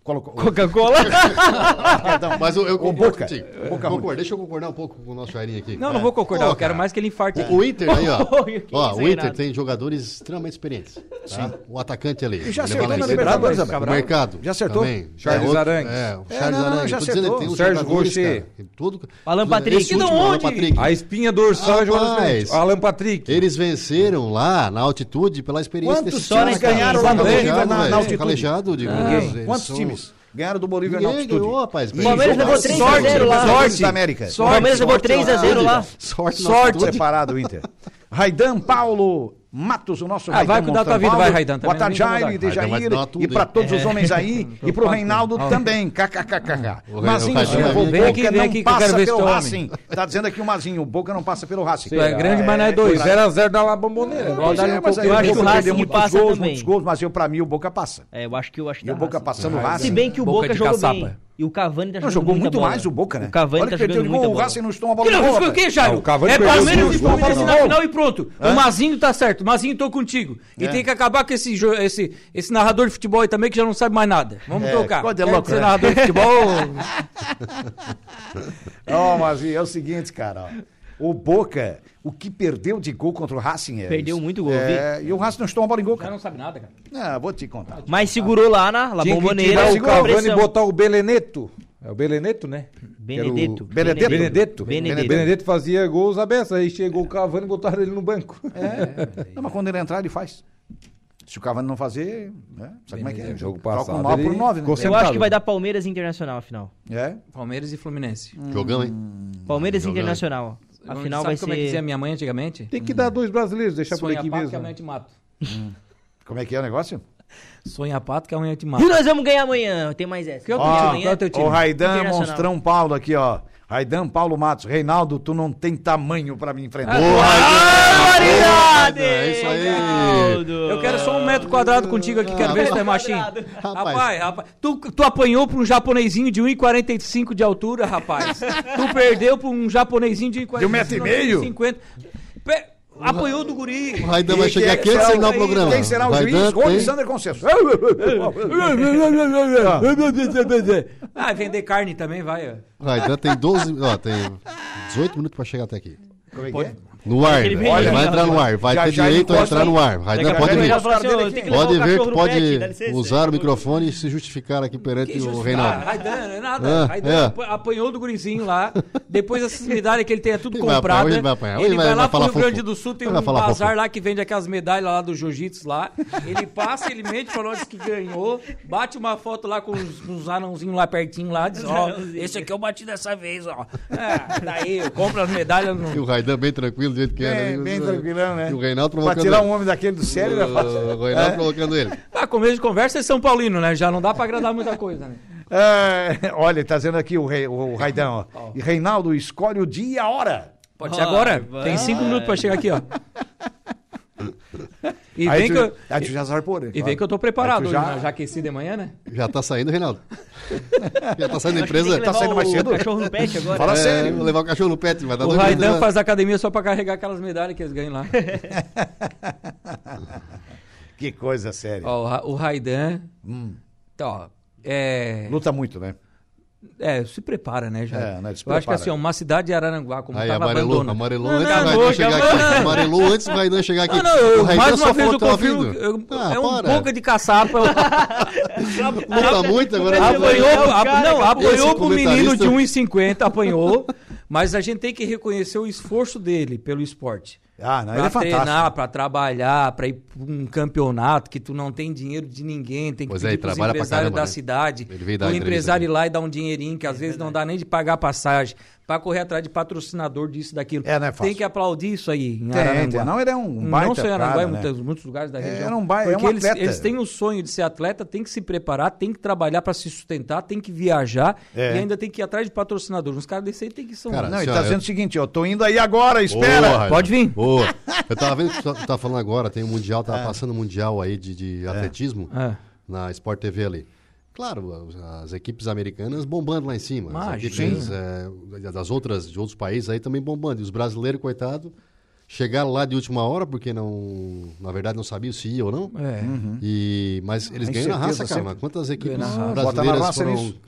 Coca-Cola? Perdão. Mas eu, eu concordo Boca. contigo. Boca Concordo. Deixa eu concordar um pouco com o nosso Jairinho aqui. Não, não vou concordar. Eu quero mais que ele infarte. O Inter aí, ó. Ó o Inter tem jogadores extremamente experientes. Tá? O atacante ali. E já acertou na Libertadores. O mercado. Já acertou? Também. Charles É outro- Arangues. É, o É, Charles não, não, Arangues. já dizendo, acertou. tem uns Sérgio Rocher. Tudo, Alan tudo- Patrick. Alan? Patrick. A espinha dorsal é. Alan Patrick. Eles venceram lá na altitude pela experiência Quantos desses times ganharam lá no Bolívia na- na altitude? Calejado, eles Quantos são- times ganharam do Bolívia na altitude? ganhou, rapaz. O Palmeiras levou 3 a 0 lá. Libertadores da América. O Palmeiras levou 3 a 0 lá. Sorte, Sorte altitude. separado o Inter. Raidan Paulo Matos, o nosso Ah, vai cuidar da tua vida, vai, Raidan, Boa também, tarde, não vem Jair. Raidan Dejair, e para hein? todos os homens aí, e pro Preocupado. Reinaldo também, kkkk. O Mazinho, Raidan vai o vir. Vem aqui, Boca vem não passa pelo. Racing. Tá dizendo aqui o Mazinho, o Boca não passa pelo Racing. É grande, mas não é dois. 0x0 da La Bomboneira. É, Eu o acho que o Boca Racing perdeu muitos passa gols, também. muitos gols, mas eu, pra mim o Boca passa. É, eu acho que eu acho que E o dá Boca passando o Racing. Se bem que o Boca jogou bem. E o Cavani tá Não, jogando jogou muita muito bola. mais o Boca, né? O Cavani Olha tá que jogando de muita gol, o bola. Racing não estou uma Que bola não, boa, fica o quê. Jairo? Não, o Cavani é Palmeiras e Paulo na final e pronto. O Mazinho tá certo, o Mazinho tô contigo. E É. tem que acabar com esse, esse, esse narrador de futebol aí também que já não sabe mais nada. Vamos É, trocar. coisa de Quer louco, né? narrador de futebol... Ó, mas é o seguinte, cara, ó. O Boca, o que perdeu de gol contra o Racing é. Perdeu isso. muito gol, É, e o Racing não estou uma bola em gol, já cara. não sabe nada, cara. Ah, vou te contar. Mas segurou lá na La Tinha que Bomboneira. tirar o Cavani e botar o Beleneto. É o Beleneto, né? Benedetto. Benedetto. Benedetto. Benedetto. Benedetto fazia gols abertos. Aí chegou o Cavani e botaram ele no banco. Não, mas quando ele entrar, ele faz. Se o Cavani não fazer, né? Sabe como é que é? Jogo Troca passado, um 9 por ele 9, né? Eu acho que vai dar Palmeiras e Internacional, afinal. É. Palmeiras e Fluminense. Jogão, hein? Palmeiras e Jogão. Internacional. Afinal Sabe vai como é que dizia ser... minha mãe antigamente? Tem que dar dois brasileiros, deixar por Sonha aqui pato mesmo. que amanhã eu te mato. Como é que é o negócio? Sonha pato que amanhã eu te E mato. nós vamos ganhar amanhã. Tem mais essa. Que outro Ó, time? Qual é o teu time? o Raidan Internacional. Monstrão Paulo aqui, ó. Raidan Paulo Matos. Reinaldo, tu não tem tamanho pra me enfrentar. Barbaridade! É isso aí. Eu quero só um metro quadrado contigo aqui, quero ver se tu é machinho. Rapaz. Rapaz, rapaz, tu, tu apanhou pra um japonesinho de 1,45 de altura, rapaz. tu perdeu pra um japonesinho de 1,45. De um metro e meio? 50. Apanhou do guri. O Raidan vai E chegar quem aqui antes de será terminar o o- programa. Quem será o Raidan juiz? Sander Conceição. Ah, vender carne também, vai. ó. Raidan tem 12, ó, tem 18 minutos pra chegar até aqui. Como é que é? No ar, Ele vem Ele aí, vai entrar no ar, vai Já- ter já direito a entrar no ar. Raidan Daqui a pode vir. que levar Pode ver, no pode pet, usar o microfone e se justificar aqui perante Que o Ah, Reinaldo. Raidan, não é nada. Ah, Raidan é. apa- apanhou do gurizinho lá. Depois essas medalhas que ele tem é tudo Ele vai comprada. apanhar, hoje ele vai apanhar. Ele vai- vai, vai lá pro Rio Grande do Sul, tem vai um bazar lá que vende aquelas medalhas lá do jiu-jitsu lá. Ele passa, ele mente, falou diz que ganhou, bate uma foto lá com uns, anãozinhos lá pertinho lá, diz, ó, esse aqui eu bati dessa vez, ó. É, daí eu compro as medalhas no... E o Raidan bem tranquilo, do jeito que é. Bem, né? bem tranquilão, né? E o Reinaldo Pra provocando tirar ele. um homem daquele do sério, né? O Reinaldo provocando ele. Ah, começo de conversa é São Paulino, né? Já não dá pra agradar muita coisa, né? É, olha, tá dizendo aqui o, rei, o Raidan, ó. E Reinaldo, escolhe o dia e a hora. Pode ser agora. vai. Tem cinco minutos pra chegar aqui, ó. E Aí vem tu, que eu... aí tu já zarpou, né? E vem que eu tô preparado Aí tu hoje, já- né? já aqueci de manhã, né? Já tá saindo, Reinaldo? Já tá saindo da empresa? Tá saindo mais cedo? cachorro no pet agora. Fala É, sério. Vou levar o cachorro no pet, vai dar O dois Raidan faz academia só pra carregar aquelas medalhas que eles ganham lá. Que coisa séria. ó, o Ra- o Raidan. Hum. Tá, ó, é, Luta muito, né? É, se prepara, né, já. É, né, se Eu acho que prepara. assim, ó, uma cidade de Araranguá, como Aí, tava amarelou, abandonada. amarelou Não, antes não, do Raidan boca, chegar não, aqui. não. Amarelou antes do Raidan chegar aqui. Não, não, eu, mais só uma vez eu ouvido. eu- Ah, é um para. boca de caçapa. Luta muito agora. apanhou, É não, apanhou pro menino de 1,50, apanhou. Mas a gente tem que reconhecer o esforço dele pelo esporte. Ah, não, Pra ele é fantástico. treinar, pra trabalhar, pra ir pra um campeonato que tu não tem dinheiro de ninguém, tem que Pois é, pedir ele pros empresários caramba, da né? cidade. Ele veio dar entrevista empresário ir lá e dar um dinheirinho que às vezes não dá nem de pagar passagem, pra correr atrás de patrocinador disso, daquilo. É, não é fácil. Tem que aplaudir isso aí em Tem, Araranguá. tem. Não, ele é um baita Não só em Araranguá, em né? muitos, muitos lugares da É, região. era um ba- é Porque um eles, atleta. eles têm o sonho de ser atleta, tem que se preparar, tem que trabalhar pra se sustentar, tem que viajar É. e ainda tem que ir atrás de patrocinador. Uns caras desse aí tem que ser um- Cara, Não, ele tá dizendo eu- o seguinte, ó, tô indo aí agora, espera. Pode vir. Boa. Eu tava vendo que tu tá- tá falando agora, tem o Mundial, tava passando o Mundial aí de, de atletismo É. na Sport TV ali. Claro, as, as equipes americanas bombando lá em cima. As Imagina. equipes é, das outras, de outros países aí também bombando. E os brasileiros, coitado, chegaram lá de última hora, porque não, na verdade não sabiam se ia ou não. É. E, mas eles A ganham na raça, cara. sempre. Quantas equipes brasileiras raça foram, nisso.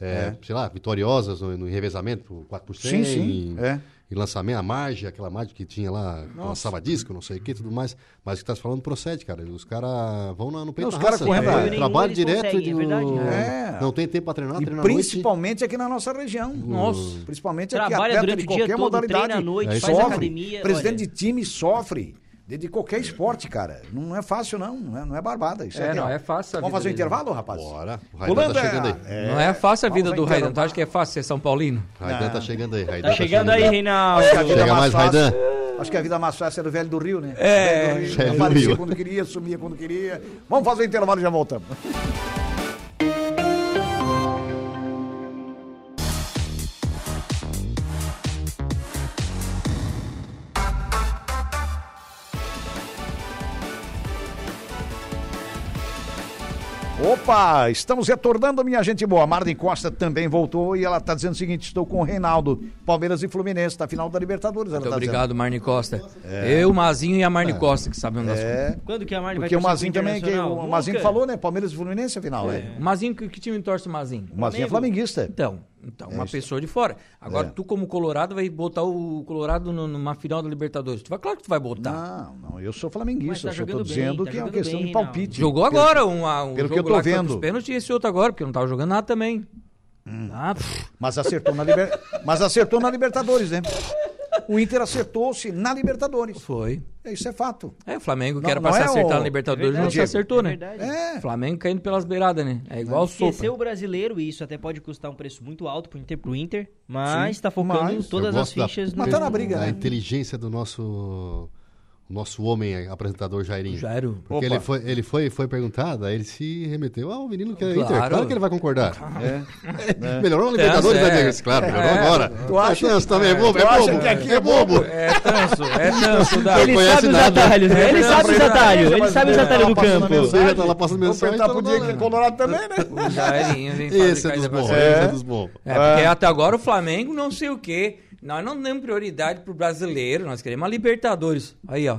é, sei lá, vitoriosas no, no revezamento, 4%. Sim, sim, E, é. E lançamento, a margem, aquela margem que tinha lá, que lançava disco, não sei o que, tudo mais. Mas o que tá falando procede, cara. Os caras vão na- no peito Os da caras raça. correndo É, trabalho direto. conseguem, é verdade, né? Não tem tempo pra treinar, E treina à noite. principalmente aqui na nossa região. Nossa. Principalmente aqui, Trabalha atleta durante de qualquer todo, modalidade. treina à noite, É faz sofre. academia, Presidente olha. de time sofre. De, de qualquer esporte, cara. Não é fácil, não. Não é, não é barbada. Isso É, aqui, não é fácil Vamos fazer um dele. intervalo, rapaz? Bora. O Raidan tá chegando aí. é, Não é fácil a vida vamos do Raidan. Tu acha que é fácil ser São Paulino? Raidan tá chegando aí. Raidan Tá chegando aí, Reinaldo. Acho que a vida Chega é mais, fácil. Raidan. Acho que a vida mais fácil era o velho do Rio, né? É, Velho do velho do Aparecia quando queria, sumia quando queria. Vamos fazer o intervalo e já voltamos. Opa, estamos retornando, minha gente boa. A Marlene Costa também voltou e ela tá dizendo o seguinte: estou com o Reinaldo, Palmeiras e Fluminense, tá final da Libertadores. Ela Muito tá obrigado, Marne Costa. Eu, Mazinho e a Marne Costa, que sabem das dizendo. coisas. É, Quando que a Marne vai porque o torcer Mazinho também, que, o Mazinho falou, né? Palmeiras e Fluminense é final, né? O Mazinho, que, que time torce o Mazinho? O Mazinho é flamenguista. Então, então uma pessoa de fora. Agora, É. tu como Colorado vai botar o Colorado no- numa final da Libertadores. Tu vai, claro que tu vai botar. Não, não, eu sou flamenguista, tá eu só tô jogando bem, dizendo tá que é uma questão bem, de palpite. Jogou agora um, um pelo que eu tô vendo. pros pênaltis e esse outro agora, porque não tava jogando nada também. Hum. Ah, Mas acertou na Liber... Mas acertou na Libertadores, né? O Inter acertou-se na Libertadores. foi. Isso é fato. É, o Flamengo que Não- era pra não se é acertar o- na Libertadores, É não se acertou, É né? verdade. É. Flamengo caindo pelas beiradas, né? É igual sopa. Esqueceu o brasileiro e isso até pode custar um preço muito alto pro Inter, pro Inter mas Sim, tá focando mas todas as da- fichas Mas no... tá na briga, da né? inteligência do nosso o nosso homem apresentador Jairinho. Jairo. Porque Opa. ele foi, ele foi, foi perguntado, aí ele se remeteu ao menino que é Claro. Inter. Claro que ele vai concordar. É. Melhorou a Libertadores, é. né? Claro, melhorou agora. Tu acha- É, Tanso também é bobo, Tu é acha bobo. que aqui é bobo? É tanso, é tanso. Dá. Ele sabe os atalhos, né? Ele É, sabe os atalhos, ele sabe os ele atalhos tava do passando campo. mensagem. Você já tá lá passando Vou mensagem. perguntar tá pro Diego que é colorado também, né? O Jairinho vem Esse fazer é dos bons, você. esse é dos bons. É, porque até agora o Flamengo não sei o quê. Nós não damos prioridade pro brasileiro, nós queremos a Libertadores. Aí, ó.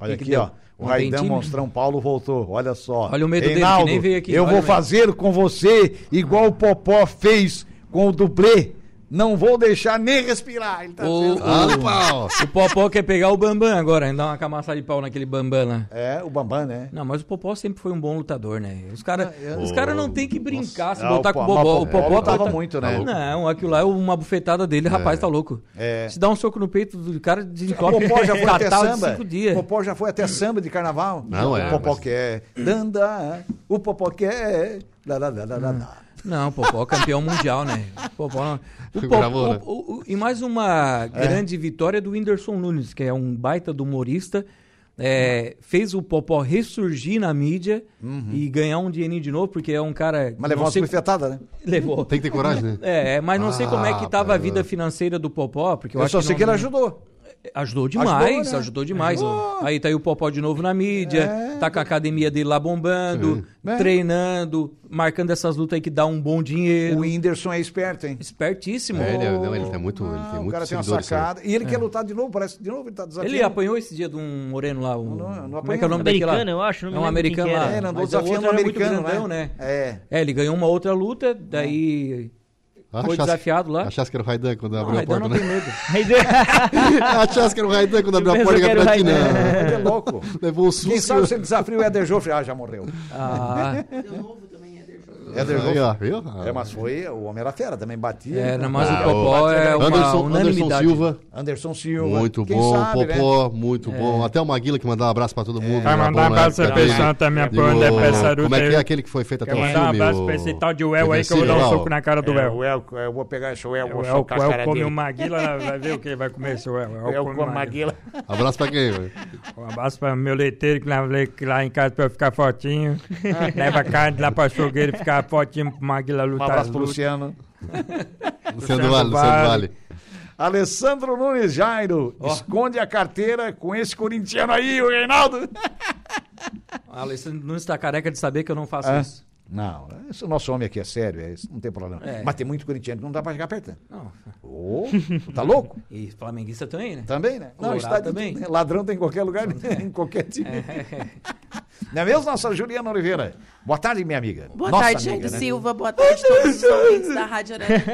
Olha Que que aqui, deu? ó. O Não time? Monstrão Paulo voltou. Olha só. Olha o medo dele, que Reinaldo, nem veio aqui. Eu Olha vou fazer com você igual o Popó fez com o dublê. Não vou deixar nem respirar. Ele tá O, dizendo. Ah, no pau. o Popó quer pegar o Bambam agora, dar uma camaçada de pau naquele Bambam lá. É, o Bambam, né? Não, mas o Popó sempre foi um bom lutador, né? Os caras os Oh, cara não tem que brincar se Não, botar o com o Po- Bobó. mas O Popó lutava tá- muito, né? Não, aquilo lá é uma bufetada dele, rapaz, tá louco. É. Se dá um soco no peito do cara, O desencobre Popó já foi até samba. cinco O dias. Popó já foi até samba de carnaval. Não, é, O Popó mas- quer. Danda. O Popó quer. Lá, lá, lá, lá, lá. Não, Popó é campeão mundial, né? Popó o Popó- bravura. o- o- o- e mais uma grande vitória do Whindersson Nunes, que é um baita do humorista. é, fez o Popó ressurgir na mídia e ganhar um dinheirinho de novo, porque é um cara. Mas levou não uma sei- bufetada, né? Levou. Tem que ter coragem, né? É, mas não sei como é que Ah, tava a vida financeira do Popó, porque eu, Eu, acho só que sei não- que ele ajudou. Ajudou demais, Ajudou, ajudou, né? demais. Ajudou. Aí tá aí o Popó de novo na mídia, É. tá com a academia dele lá bombando, É. treinando, marcando essas lutas aí que dá um bom dinheiro. O Whindersson é esperto, hein? Espertíssimo. É, ele, é- não, ele tem muito, ele Ah, tem o muito cara tem uma né? sacada. E ele quer lutar de novo, parece que de novo ele tá desafiando. Ele apanhou esse dia de um moreno lá. Um, Não, não como é que é o nome Americano, daquele lá? eu acho, não É um americano lá. É, ele andou mas o desafiando o muito americano, grandão, né? né? É. É, ele ganhou uma outra luta, daí Ah, foi achasse- desafiado lá. Achasse que era o Raidan quando Não, abriu a Raidan porta, não tem né? medo. Achasse que era o Raidan quando abriu a porta que e era o a Bratina Raidan. Ele é louco. levou um susto. Quem sabe se ele desafia o Éder Joffre? Ah, já morreu. Ah, Éder Aí, ó, viu? É, mas foi, o Homem era fera, também batia. é, então. mas Ah, o Popó é uma Anderson, Anderson unanimidade. Silva, Anderson Silva. muito Quem bom. sabe, né? Popó, muito bom. Até o Maguila que mandar um abraço pra todo mundo. Vai era mandar um abraço época pra dele. pessoal também, E pra onde é o- Pessaruta Como é que é aquele que foi feito até o mandar um filme? abraço pra esse tal de Well aí que eu vou dar um soco na cara do É, El. o El, eu vou pegar esse El, O vou socar o a El cara come dele. o Maguila, vai ver o que ele vai comer, come com a o Maguila. Maguila. Abraço pra quem? velho? Um abraço para meu leiteiro que lá em casa pra eu ficar fortinho. Leva carne lá pra açougueiro e ficar fortinho pro Maguila Um lutar. abraço pro. Luciano. Luciano do Vale, Luciano do Vale. Alessandro Nunes Jairo, esconde a carteira com esse corintiano aí, o Reinaldo. Alessandro não está careca de saber que eu não faço É? isso. Não, esse o nosso homem aqui é sério, é, isso não tem problema. É. Mas tem muito corintiano que não dá pra chegar apertando. Não. Ô, tá louco? E flamenguista também, né? Também, né? Não, está também. né? Ladrão tem em qualquer lugar, em qualquer time. Não é mesmo, nossa Juliana Oliveira? Boa tarde, minha amiga. Boa Nossa tarde, amiga, Jair né? Silva. Boa tarde a todos os ouvintes da Rádio Aranha.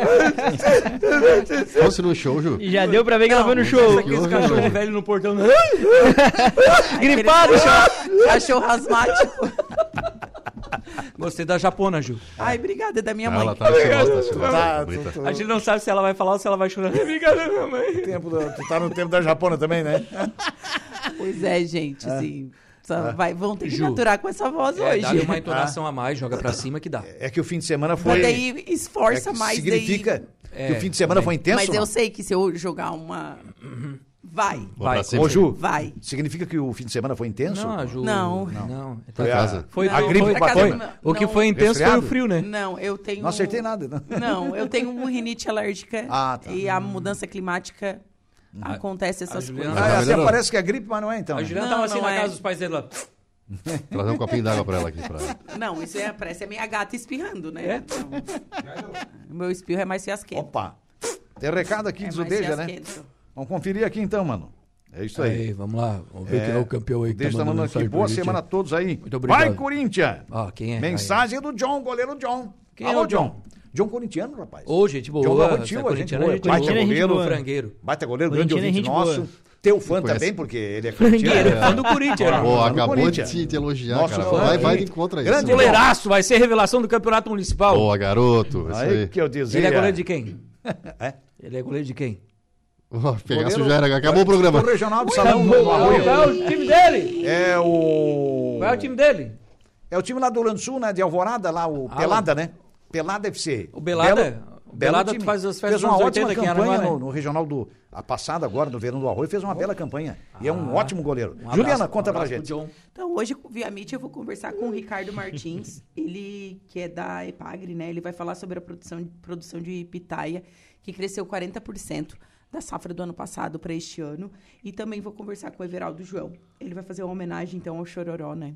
Fosse no show, Ju? Já deu pra ver que ela foi no show. Aqueles cachorro velho no portão. Gripado, Cachorro, cachorro asmático. Gostei da japona, Ju. Ai, obrigada, é da minha mãe. Ela tá tá estilosa. Tá, tu, tu- A gente não sabe se ela vai falar ou se ela vai chorar. Obrigada, minha mãe. tempo da- tu tá no tempo da Japona também, né? Pois é, gente, assim. Só vai, vão ter que Ju. aturar com essa voz É, hoje. uma entonação a mais, joga pra cima que dá. É que o fim de semana Mas foi. daí esforça é que mais significa daí. que o fim de semana foi intenso? Mas eu não? sei que se eu jogar uma Vai. Vai. Ô, Ju, Vai. significa que o fim de semana foi intenso? Não, a Ju. Não. Não. Pra casa. Foi, Não, A gripe foi, foi- não. O que Não. foi intenso foi o Resfriado? frio, né? Não, eu tenho. Não acertei nada. Não. Não, eu tenho uma rinite alérgica. Ah, tá. E a mudança climática acontece essas Juliana- coisas. Ah, tá melhorando. parece que é gripe, mas não é então. A? Juliana Não, tava assim não na é. casa dos pais dele lá. Trazer um copinho d'água pra ela aqui. Pra... Não, isso é, parece a minha gata espirrando, né? É? Não. O meu espirro é mais fiasquento. Opa. Tem recado aqui é do mais Zudeja, né? Vamos conferir aqui então, mano. É isso aí. Aí, vamos lá. Vamos ver É, quem é o campeão aí. que Deixa tá mandando aqui. mensagem Boa semana a todos aí. Muito obrigado. Vai, Corinthians! Ah, quem é? Mensagem do John, goleiro John. Quem é Alô, o John? John corintiano, rapaz. Ô, gente boa. John Rotil, a gente corintiana, boa. gente Baita goleiro. boa. Frangueiro. Baita goleiro, grande Corintiano é ouvinte gente boa. nosso. Teu fã também, porque ele é Frangueiro, corintiano. fã do Corinthians. né? Pô, acabou de Corinthians. te, te elogiar, Nosso cara. fã Vai, vai de isso. Grande né? Goleiraço, vai ser revelação do campeonato municipal. Boa, garoto. Isso Aí aí. que eu dizia. Ele é goleiro de quem? É? Ele é goleiro de quem? Goleiro- já era. Acabou o programa. Do regional do Salão do Qual é o time dele? É o... Qual é o time dele? É o time lá do Rio Grande do Sul, né? De Alvorada, lá, o Ah, Pelada, né? Pelada FC. O Belada? Belo- O Belada time. faz as festas Fez uma ótima 80 aqui em campanha Aranguá, no, né? no regional do... A passada agora, do Verão do Arroio, fez uma bela campanha. E é um ótimo goleiro. Um abraço- Juliana, um conta pra abraço pro gente. John. Então, hoje, via Meet, eu vou conversar com o Ricardo Martins, ele que é da Epagre, né? Ele vai falar sobre a produção, produção de pitaia, que cresceu 40% da safra do ano passado para este ano. E também vou conversar com o Everaldo João. Ele vai fazer uma homenagem, então, ao Chororó, né?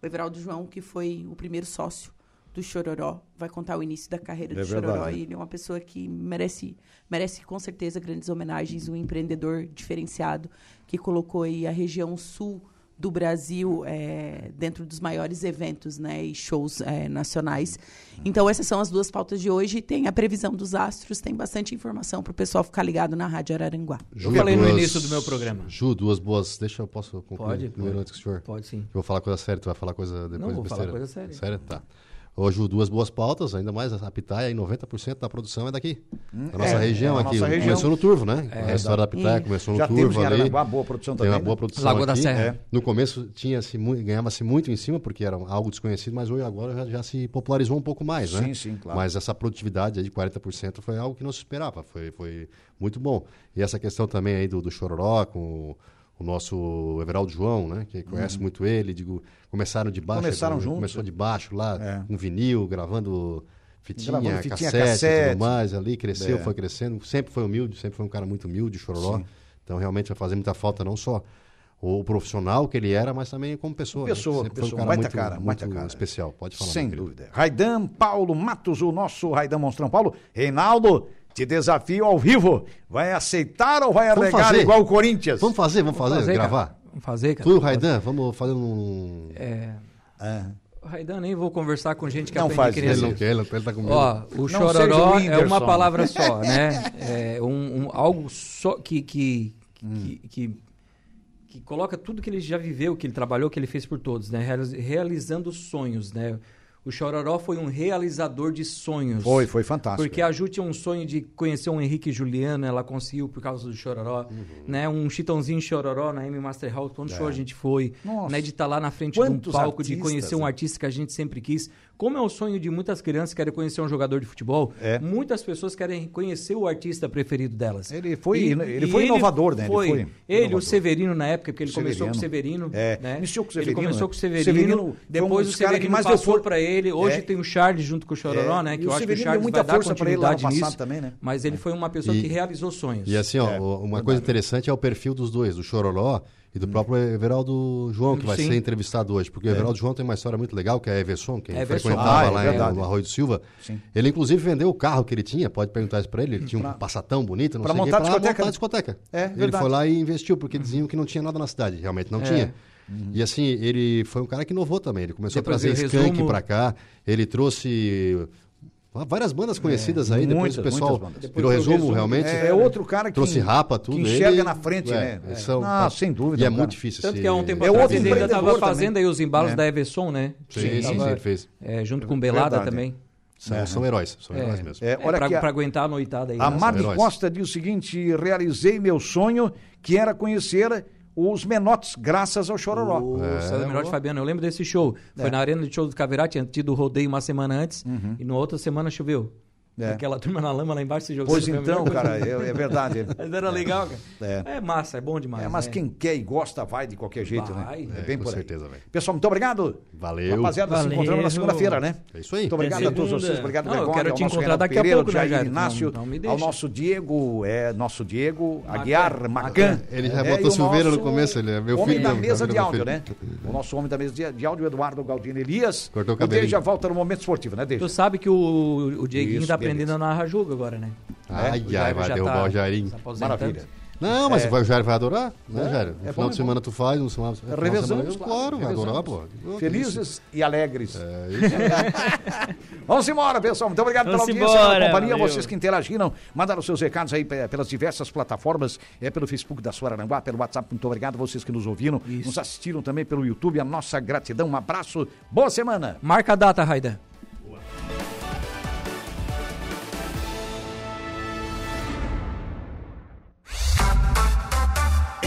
O Everaldo João, que foi o primeiro sócio do Chororó, vai contar o início da carreira É do Chororó. verdade. E ele é uma pessoa que merece, merece com certeza grandes homenagens, um empreendedor diferenciado que colocou aí a região sul do Brasil é, dentro dos maiores eventos né, e shows é, nacionais. Então, essas são as duas pautas de hoje. Tem a previsão dos astros, tem bastante informação para o pessoal ficar ligado na Rádio Araranguá. Ju, falei no duas- início do meu programa. Ju, duas boas. Deixa eu posso concluir Pode, primeiro pode. antes que o senhor. Pode sim. Eu vou falar coisa séria, tu vai falar coisa depois Não, vou besteira. falar coisa séria. Sério? Tá. Ju, duas boas pautas, ainda mais a pitaia, aí 90% da produção é daqui. da nossa é, região é da aqui. nossa região. Começou no Turvo, né? a história da pitaia começou no Já Turvo ali. Araranguá boa produção Tem também. uma boa né? produção Lagoa da aqui. Serra. É. No começo tinha-se ganhava-se muito em cima, porque era algo desconhecido, mas hoje agora já, já se popularizou um pouco mais, né? Sim, sim, claro. Mas essa produtividade aí de 40% foi algo que não se esperava, foi, foi muito bom. E essa questão também aí do, do Chororó, com o, o nosso Everaldo João, né? Que conhece muito ele, digo, começaram de baixo. Uhum. Começaram né, juntos. Começou de baixo lá, É. com vinil, gravando fitinha, Gravando fitinha, cassete, e cassete. tudo mais ali, cresceu, É. foi crescendo, sempre foi humilde, sempre foi um cara muito humilde, Chororó. Então realmente vai fazer muita falta não só o profissional que ele era, mas também como pessoa. né? Pessoa, Sempre pessoa, um cara muito, cara, muito cara. especial. Pode falar. Sem dúvida. Raidan Paulo Matos, o nosso Raidan Monstrão Paulo. Reinaldo, te desafio ao vivo. Vai aceitar ou vai Vamos arregar fazer. igual o Corinthians? Vamos fazer, vamos fazer, Fazer, cara. gravar. Vamos fazer, cara. Tu e o Raidan, vamos fazer um. É, É. o Raidan, nem vou conversar com gente que Não aprende faz criança. Ele não quer, ele, ele tá com medo. Ó, o Não chororó o é uma palavra só, né? É um, um- algo só que que, que, que que coloca tudo que ele já viveu, que ele trabalhou, que ele fez por todos, né? Realiz- Realizando sonhos, né? O Chororó foi um realizador de sonhos. Foi, foi fantástico. Porque a Ju tinha um sonho de conhecer um Henrique Juliano, ela conseguiu por causa do Chororó, Uhum. né? Um Chitãozinho Chororó na M Master House, quando show a gente foi, É. Nossa. né? De estar lá na frente Quantos de um palco, de artistas, conhecer um né? artista que a gente sempre quis. Como é o sonho de muitas crianças que querem conhecer um jogador de futebol, É. muitas pessoas querem conhecer o artista preferido delas. Ele foi- ele foi inovador, né? Ele Foi. foi Ele, inovador. o Severino na época, porque ele começou com o Severino. Severino. É, né? iniciou com o Ele Severino, começou né? com o Severino, Severino foi um depois o caras que Severino mais passou for- para ele. Hoje É. tem o Charles junto com o Chororó, É. né? E Que o eu acho que o Severino Charles muita vai dar força ele no continuidade passado nisso. também, né? Mas ele foi uma pessoa E- que realizou sonhos. E assim, ó, É, o- uma coisa interessante é o perfil dos dois, do Chororó e do próprio Everaldo João, que vai Sim. ser entrevistado hoje. Porque o Everaldo João tem uma história muito legal, que é a Everson, que Everson. frequentava Ah, é lá no Arroio do Silva. Sim. Ele, inclusive, vendeu o carro que ele tinha, pode perguntar isso pra ele, ele tinha um passatão bonito, não pra sei montar a pra discoteca, montar a discoteca. É, ele verdade. foi lá e investiu, porque diziam que não tinha nada na cidade, realmente não tinha. E assim, ele foi um cara que inovou também. Ele começou Depois a trazer eu Skank resumo- pra cá, ele trouxe várias bandas conhecidas aí, depois muitas, o pessoal virou resumo, resumo- realmente. É, outro cara que, Trouxe rapa, tudo. que enxerga ele- na frente, é, né? são- Ah, sem dúvida. E é um muito cara- difícil Tanto que há um tempo É atrás ele ainda estava fazendo também. aí os embalos É. da Everson, né? Sim, Ele sim, tava, ele fez. é, junto com Belada Verdade. também. São, são heróis, são heróis mesmo. É, É, olha pra, aqui, a- pra aguentar a noitada aí. A né? Heróis. Costa diz o seguinte: realizei meu sonho, que era conhecer os menotes, graças ao Chororó. O É, César Melhor de Fabiano, eu lembro desse show. Foi na arena de show do Caverá, tinha tido o rodeio uma semana antes Uhum. e na outra semana choveu. É. Aquela turma na lama lá embaixo se jogando. Pois a então, cara, é, é verdade. Mas era legal, cara. É. É. massa, é bom demais. É, mas né? quem quer e gosta vai de qualquer jeito, Vai. né? É, bem com por certeza, velho. Pessoal, muito obrigado. Valeu. Rapaziada, se Valeu. encontramos na segunda-feira, né? É isso aí. Muito obrigado a todos vocês. Obrigado, Não, eu Gregório, quero ao te encontrar Renato daqui a Pereira, pouco, ao né, Jair Jair? Inácio, Não- não me ao deixa. nosso Diego, é, nosso Diego Macan. Aguiar Macan. Ele já É, botou o Silveira no começo, ele é meu homem filho da mesmo, mesa de áudio, né? O nosso homem da mesa de, áudio, Eduardo Galdino Elias. Cortou o o Deja volta no momento esportivo, né, Deja? Tu sabe que o, Dieguinho tá aprendendo a narrar jogo agora, né? Ai, O ai, Jair vai já derrubar tá o Jairinho. Maravilha. Não, mas o Jair vai adorar, né, É, Jair? é No bom, final é de semana tu faz, um semana... final de Revezamos, semana- claro, Claro, vai adorar, pô. revezamos. Felizes e alegres. É isso. Vamos embora, pessoal. Muito obrigado pela Vamos audiência, pela embora, companhia. valeu. Vocês que interagiram, mandaram seus recados aí pe- pelas diversas plataformas, é pelo Facebook da Suaranguá, pelo WhatsApp. Muito obrigado. Vocês que nos ouviram, nos assistiram também pelo YouTube. A nossa gratidão. Um abraço. Boa semana. Marca a data, Raidan.